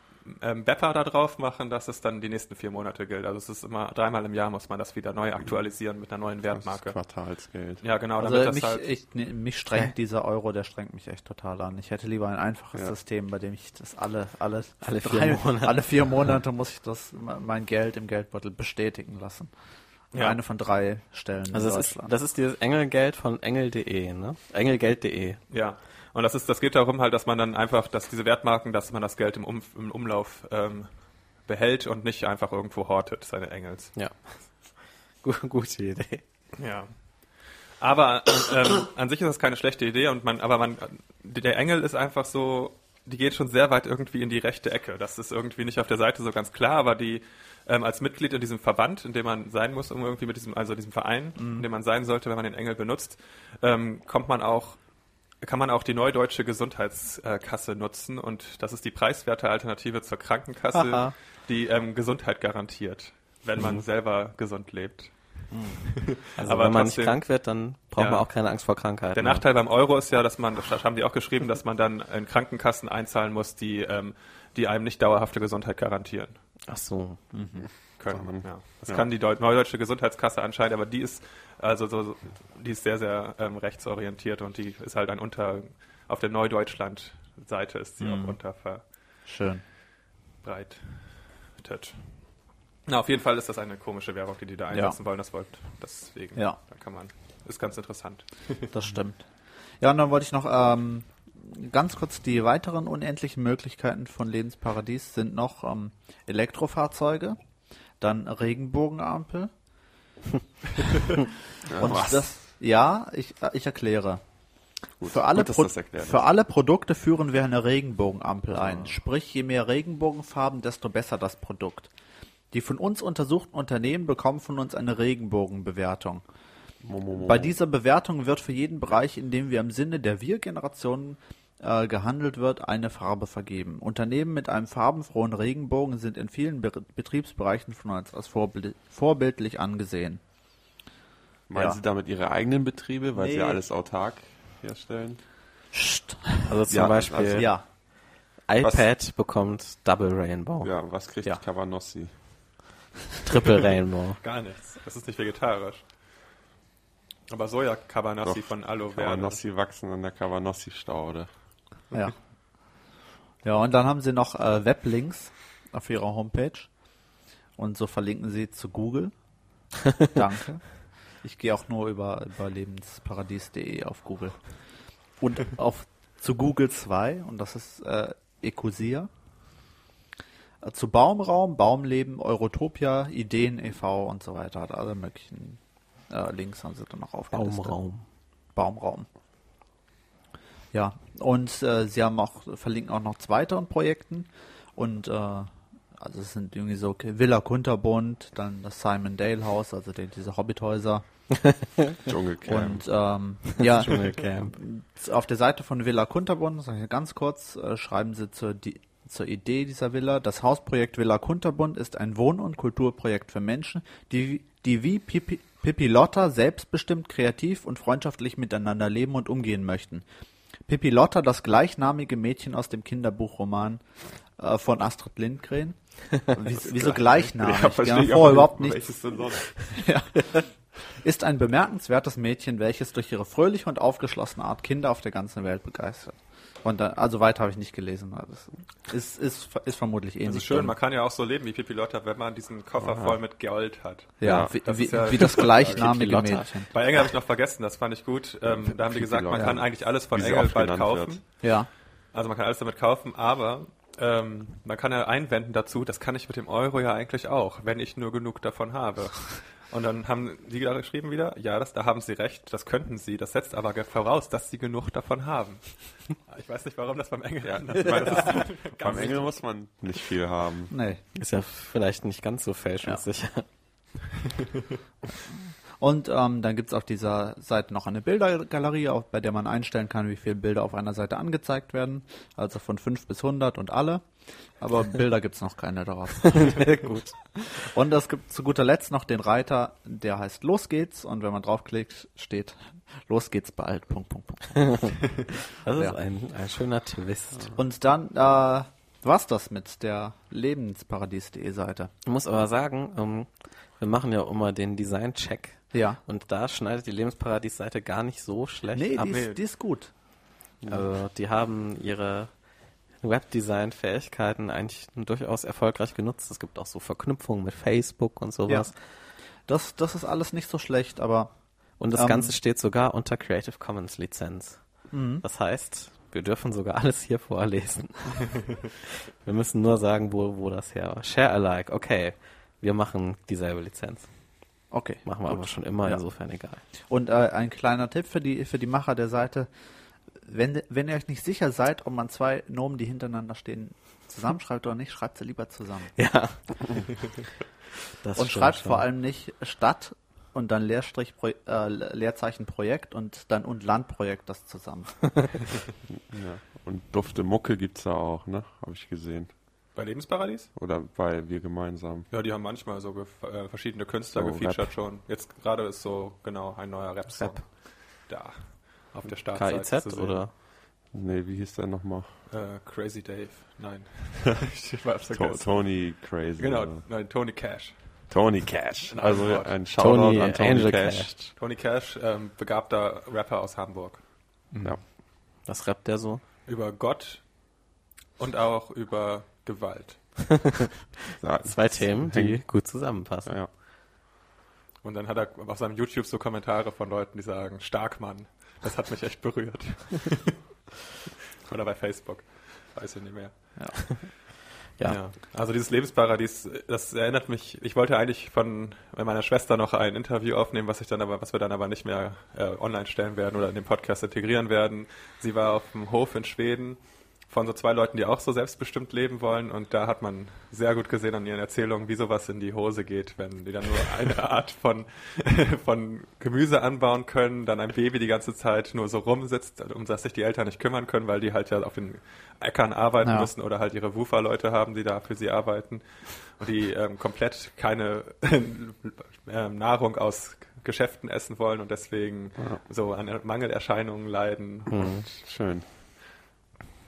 ähm, Bepper da drauf machen, dass es dann die nächsten vier Monate gilt. Also es ist immer dreimal im Jahr muss man das wieder neu aktualisieren mit einer neuen das Wertmarke. Quartalsgeld. Ja, genau, damit Also das mich, halt. ich, nee, mich strengt dieser Euro, der strengt mich echt total an. Ich hätte lieber ein einfaches Ja. System, bei dem ich das alle, alle, Alle vier Monate. alle vier Monate muss ich das, mein Geld im Geldbeutel bestätigen lassen. Ja. Eine von drei Stellen Also in das ist, Deutschland. das ist dieses Engelgeld von engel.de, ne? Engelgeld.de. Ja. Und das ist, das geht darum halt, dass man dann einfach, dass diese Wertmarken, dass man das Geld im, um, im Umlauf ähm, behält und nicht einfach irgendwo hortet, seine Engels. Ja. Gu- Gute Idee. Ja. Aber ähm, an sich ist das keine schlechte Idee und man, aber man, der Engel ist einfach so, die geht schon sehr weit irgendwie in die rechte Ecke. Das ist irgendwie nicht auf der Seite so ganz klar, aber die ähm, als Mitglied in diesem Verband, in dem man sein muss, um irgendwie mit diesem, also diesem Verein, in dem man sein sollte, wenn man den Engel benutzt, ähm, kommt man auch kann man auch die Neudeutsche Gesundheitskasse nutzen und das ist die preiswerte Alternative zur Krankenkasse, Aha. die ähm, Gesundheit garantiert, wenn man selber gesund lebt. Also Aber wenn man trotzdem- nicht krank wird, dann braucht Ja. man auch keine Angst vor Krankheiten. Der mehr. Nachteil beim Euro ist ja, dass man, das haben die auch geschrieben, dass man dann in Krankenkassen einzahlen muss, die, ähm, die einem nicht dauerhafte Gesundheit garantieren Ach so. können. Ja. Das Ja. kann die Deu Neudeutsche Gesundheitskasse anscheinend, aber die ist also so, die ist sehr, sehr ähm, rechtsorientiert und die ist halt ein unter auf der Neudeutschland-Seite ist sie Mhm. auch unter Schön. verbreitet. Na, auf jeden Fall ist das eine komische Währung, die die da einsetzen wollen. Das wollt deswegen. Ja. Da kann man. Ist ganz interessant. Das stimmt. Ja, und dann wollte ich noch ähm, ganz kurz die weiteren unendlichen Möglichkeiten von Lebensparadies sind noch ähm, Elektrofahrzeuge, dann Regenbogenampel. und was? das, ja, ich, ich erkläre. Gut, Für alle, gut, für alle Produkte führen wir eine Regenbogenampel ein. Sprich, je mehr Regenbogenfarben, desto besser das Produkt. Die von uns untersuchten Unternehmen bekommen von uns eine Regenbogenbewertung. Bei dieser Bewertung wird für jeden Bereich, in dem wir im Sinne der Wir-Generation äh, gehandelt wird, eine Farbe vergeben. Unternehmen mit einem farbenfrohen Regenbogen sind in vielen Be Betriebsbereichen von uns als vorbild vorbildlich angesehen. Meinen Ja. Sie damit Ihre eigenen Betriebe, weil Sie Nee. alles autark herstellen? Psst. Also zum Ja, Beispiel also- Ja, iPad bekommt Double Rainbow, Ja, was kriegt Ja. Cavanossi? Triple Rainbow. Gar nichts. Das ist nicht vegetarisch. Aber Soja-Cabanassi Doch, von Aloe Vera. Cavanossi wachsen an der Cavanossi-Staude. ja. Ja, und dann haben sie noch äh, Weblinks auf ihrer Homepage. Und so verlinken sie zu Google. Danke. Ich gehe auch nur über, über lebensparadies.de auf Google. Und auf zu Google 2, und das ist äh, Ecosia. Zu Baumraum, Baumleben, Eurotopia, Ideen e.V. und so weiter. Hat alle möglichen äh, Links haben sie dann noch aufgelistet. Baumraum. Baumraum. Ja, und äh, sie haben auch, verlinken auch noch zu weiteren Projekten und äh, also es sind irgendwie so okay, Villa Kunterbund, dann das Simon Dale Haus, also die, diese Hobbithäuser Dschungelcamp. und ähm, ja, Dschungelcamp. auf der Seite von Villa Kunterbund, sage ich ganz kurz, äh, schreiben sie zur, die, zur Idee dieser Villa. Das Hausprojekt Villa Kunterbund ist ein Wohn- und Kulturprojekt für Menschen, die, die wie Pippi, Pippi Lotta selbstbestimmt, kreativ und freundschaftlich miteinander leben und umgehen möchten. Pippi Lotta, das gleichnamige Mädchen aus dem Kinderbuchroman äh, von Astrid Lindgren. Wie, wieso gleichnamig? Ja, ich vor aber überhaupt nicht, ist ein bemerkenswertes Mädchen, welches durch ihre fröhliche und aufgeschlossene Art Kinder auf der ganzen Welt begeistert. Und da, also weiter habe ich nicht gelesen. Das ist, ist, ist vermutlich ähnlich. Das ist schön, man kann ja auch so leben wie Pippi Lotta, wenn man diesen Koffer voll mit Gold hat. ja, Ja, wie, das wie, ja- wie das gleichnamige. Mädchen. Bei Engel habe ich noch vergessen, das fand ich gut. Ähm, da haben die gesagt, man kann eigentlich alles von Engel bald kaufen. wird. Ja. Also man kann alles damit kaufen, aber ähm, man kann ja einwenden dazu, das kann ich mit dem Euro ja eigentlich auch, wenn ich nur genug davon habe. Und dann haben die da geschrieben wieder, ja, das, da haben sie recht, das könnten sie, das setzt aber voraus, dass sie genug davon haben. Ich weiß nicht, warum das beim Engel ja, meine, das ist, beim Engel muss man nicht viel haben. Nee. Ist ja vielleicht nicht ganz so fälschungssicher. Und ähm, dann gibt's auf dieser Seite noch eine Bildergalerie, auf, bei der man einstellen kann, wie viele Bilder auf einer Seite angezeigt werden. Also von 5 bis 100 und alle. Aber Bilder gibt's noch keine darauf. Gut. Und es gibt zu guter Letzt noch den Reiter, der heißt Los geht's. Und wenn man draufklickt, steht Los geht's bald. Punkt, Punkt, Punkt. Das ist Ja. ein, ein schöner Twist. Und dann äh, war's das mit der Lebensparadies.de Seite. Ich muss aber sagen, ähm, wir machen ja immer den Design-Check. Ja. Und da schneidet die Lebensparadies-Seite gar nicht so schlecht Nee, ab. die ist, die ist gut. Also die haben ihre Webdesign-Fähigkeiten eigentlich durchaus erfolgreich genutzt. Es gibt auch so Verknüpfungen mit Facebook und sowas. Das, das ist alles nicht so schlecht, aber Und das Ähm, Ganze steht sogar unter Creative Commons Lizenz. Mhm. Das heißt, wir dürfen sogar alles hier vorlesen. wir müssen nur sagen, wo, wo das her war. Share alike, okay. Wir machen dieselbe Lizenz. okay. Machen wir gut. aber schon immer, Ja. insofern egal. Und äh, ein kleiner Tipp für die, für die Macher der Seite. Wenn, wenn ihr euch nicht sicher seid, ob man zwei Nomen, die hintereinander stehen, zusammenschreibt oder nicht, schreibt sie lieber zusammen. Ja. Das und schreibt schon. vor allem nicht Stadt und dann Leerstrich, Pro, äh, Leerzeichen Projekt und dann und Landprojekt das zusammen. Ja. Und dufte Mucke gibt's da auch, ne? Habe ich gesehen. Bei Lebensparadies? Oder bei wir gemeinsam. Ja, die haben manchmal so gef- äh, verschiedene Künstler So, gefeatured Rap. schon. Jetzt gerade ist so genau ein neuer Rap-Song Rap. da auf der Startseite zu KIZ sehen. oder? Nee, wie hieß der nochmal? Äh, Crazy Dave. Nein. ich hab's To. Tony Crazy. Genau, oder? nein, Tony Cash. Tony Cash. Also ein Shoutout Tony an Tony Angel Cash. Cash. Tony Cash, ähm, begabter Rapper aus Hamburg. Ja. Was rappt der so? Über Gott und auch über Gewalt. Ja, Zwei Themen, die hängt- gut zusammenpassen. Ja. Und dann hat er auf seinem YouTube so Kommentare von Leuten, die sagen, stark Mann. Das hat mich echt berührt. Oder bei Facebook. Weiß ich nicht mehr. Ja. Also dieses Lebensparadies, das erinnert mich, ich wollte eigentlich von meiner Schwester noch ein Interview aufnehmen, was ich dann aber, was wir dann aber nicht mehr äh, online stellen werden oder in den Podcast integrieren werden. Sie war auf dem Hof in Schweden von so zwei Leuten, die auch so selbstbestimmt leben wollen und da hat man sehr gut gesehen an ihren Erzählungen, wie sowas in die Hose geht, wenn die dann nur eine Art von, von Gemüse anbauen können, dann ein Baby die ganze Zeit nur so rumsitzt, um das sich die Eltern nicht kümmern können, weil die halt ja auf den Äckern arbeiten Ja. müssen oder halt ihre Wufa-Leute haben, die da für sie arbeiten und die ähm, komplett keine ähm, Nahrung aus Geschäften essen wollen und deswegen so an Mangelerscheinungen leiden. Mhm. Schön.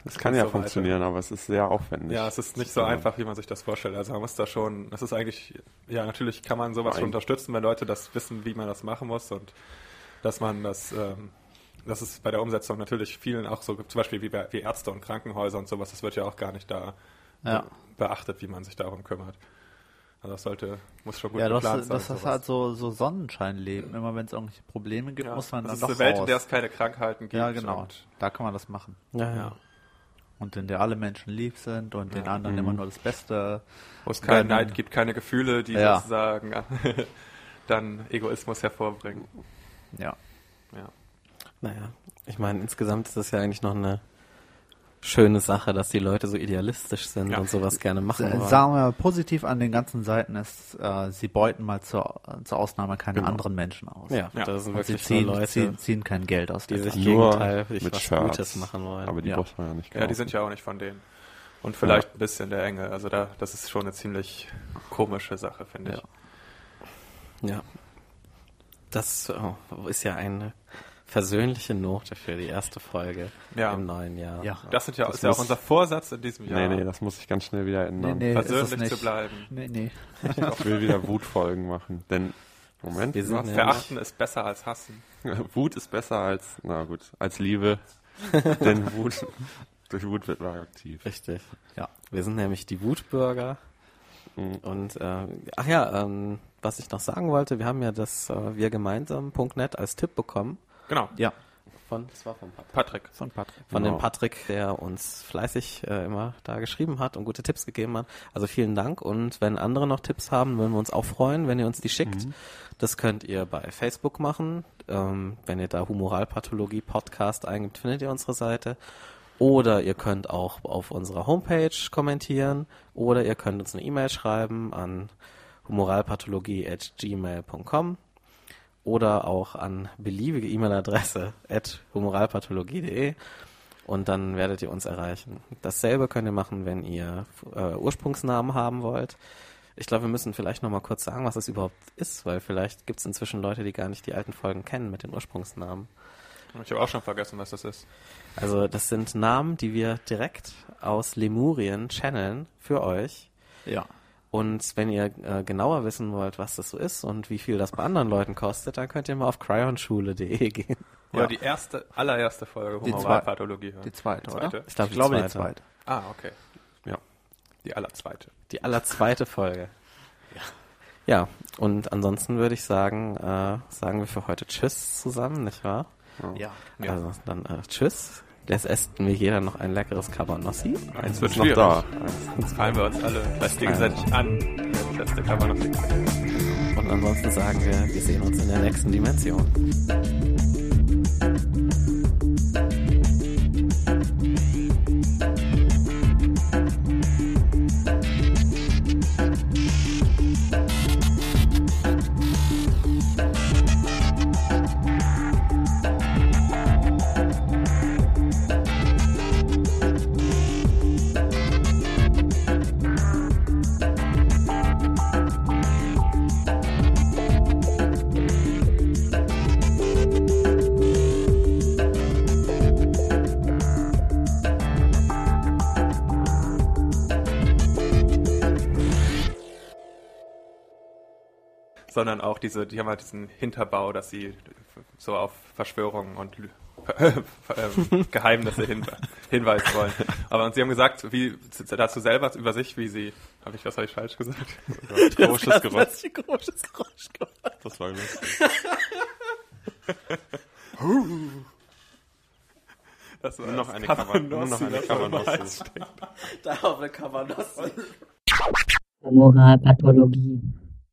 Es kann ja so weiter. funktionieren, aber es ist sehr aufwendig. Ja, es ist nicht so einfach, wie man sich das vorstellt. Also man muss da schon, das ist eigentlich, ja, natürlich kann man sowas Nein. schon unterstützen, wenn Leute das wissen, wie man das machen muss und dass man das, ähm, dass es bei der Umsetzung natürlich vielen auch so gibt, zum Beispiel wie, bei, wie Ärzte und Krankenhäuser und sowas, das wird ja auch gar nicht da Ja. be- beachtet, wie man sich darum kümmert. Also das sollte, muss schon gut Ja, das, geplant das, sein. das ist halt so, so Sonnenscheinleben. Immer wenn es irgendwelche Probleme gibt, ja, muss man das dann ist doch eine Welt, in der es keine Krankheiten gibt. Ja, genau. Da kann man das machen. Ja, ja. Und in der alle Menschen lieb sind und den anderen immer nur das Beste. wo es keinen. Neid gibt, keine Gefühle, die Ja. sozusagen dann Egoismus hervorbringen. Ja. Ja. Naja, ich meine, insgesamt ist es ja eigentlich noch eine schöne Sache, dass die Leute so idealistisch sind Ja. und sowas gerne machen wollen. Sagen wir positiv an den ganzen Seiten ist, äh, sie beuten mal zur, zur Ausnahme keine Genau. anderen Menschen aus. ja, Ja. das sind Und sie wirklich ziehen, nur Leute, ziehen, ziehen kein Geld aus die sich gegenteilig mit was Shirts. Gutes machen wollen. Aber die Ja. braucht man ja nicht ja, die sind ja auch nicht von denen. Und vielleicht ein bisschen der Enge. Also da, das ist schon eine ziemlich komische Sache, finde ich. Ja. Das oh, ist ja eine versöhnliche Note für die erste Folge Ja. im neuen Jahr. Ja. Das sind ja, Das ist ja auch unser Vorsatz in diesem Jahr. Nee, nee, das muss ich ganz schnell wieder ändern. Nee, nee, Versöhnlich nicht. zu bleiben. Nee, nee. Ich will wieder Wutfolgen machen. Denn, Moment, Wir sind Verachten ist besser als hassen. Wut ist besser als, na gut, als Liebe. Denn Wut, durch Wut wird man aktiv. Richtig. Ja. Wir sind nämlich die Wutbürger. Mhm. Und äh, ach ja, ähm, was ich noch sagen wollte, wir haben ja das äh, wir gemeinsam.net als Tipp bekommen Genau. Ja, von das war von Patrick. Patrick. von Patrick. Von Genau. dem Patrick, der uns fleißig äh, immer da geschrieben hat und gute Tipps gegeben hat. Also vielen Dank. Und wenn andere noch Tipps haben, würden wir uns auch freuen, wenn ihr uns die schickt. Das könnt ihr bei Facebook machen. Ähm, wenn ihr da Humoralpathologie Podcast eingibt, findet ihr unsere Seite. Oder ihr könnt auch auf unserer Homepage kommentieren. Oder ihr könnt uns eine E-Mail schreiben an humoralpathologie.gmail.com oder auch an beliebige E-Mail-Adresse at humoralpathologie.de und dann werdet ihr uns erreichen. Dasselbe könnt ihr machen, wenn ihr äh, Ursprungsnamen haben wollt. Ich glaube, wir müssen vielleicht noch mal kurz sagen, was es überhaupt ist, weil vielleicht gibt es inzwischen Leute, die gar nicht die alten Folgen kennen mit den Ursprungsnamen. Ich habe auch schon vergessen, was das ist. Also das sind Namen, die wir direkt aus Lemurien channeln für euch. Ja. Und wenn ihr äh, genauer wissen wollt, was das so ist und wie viel das bei anderen Leuten kostet, dann könnt ihr mal auf cryonschule.de gehen. Oder Ja. die erste, allererste Folge Die Humoralpathologie hören. Die zweite, Die oder? zweite? Ich, glaub, Ich glaube, die zweite. zweite. Ah, okay. Ja. Die allerzweite. Die allerzweite Folge. Ja, und ansonsten würde ich sagen, äh, sagen wir für heute Tschüss zusammen, nicht wahr? Ja. Ja. Also dann äh, Tschüss. Jetzt essen wir jeder noch ein leckeres Cabanossi. Eins wird noch da. Jetzt fallen wir uns alle vielleicht gegenseitig an. Das letzte nicht Und ansonsten sagen wir, wir sehen uns in der nächsten Dimension. Sondern auch diese, die haben halt diesen Hinterbau, dass sie so auf Verschwörungen und Lü- ähm, Geheimnisse hin, hinweisen wollen. Aber und sie haben gesagt, wie dazu selber über sich, wie sie, habe ich was habe ich falsch gesagt? Komisches Geräusch. komisches Geräusch gemacht. Das war lustig. Das war Nur noch das eine Cover- nur noch eine das meist- Da auf eine Cabanossi. Moralpathologie.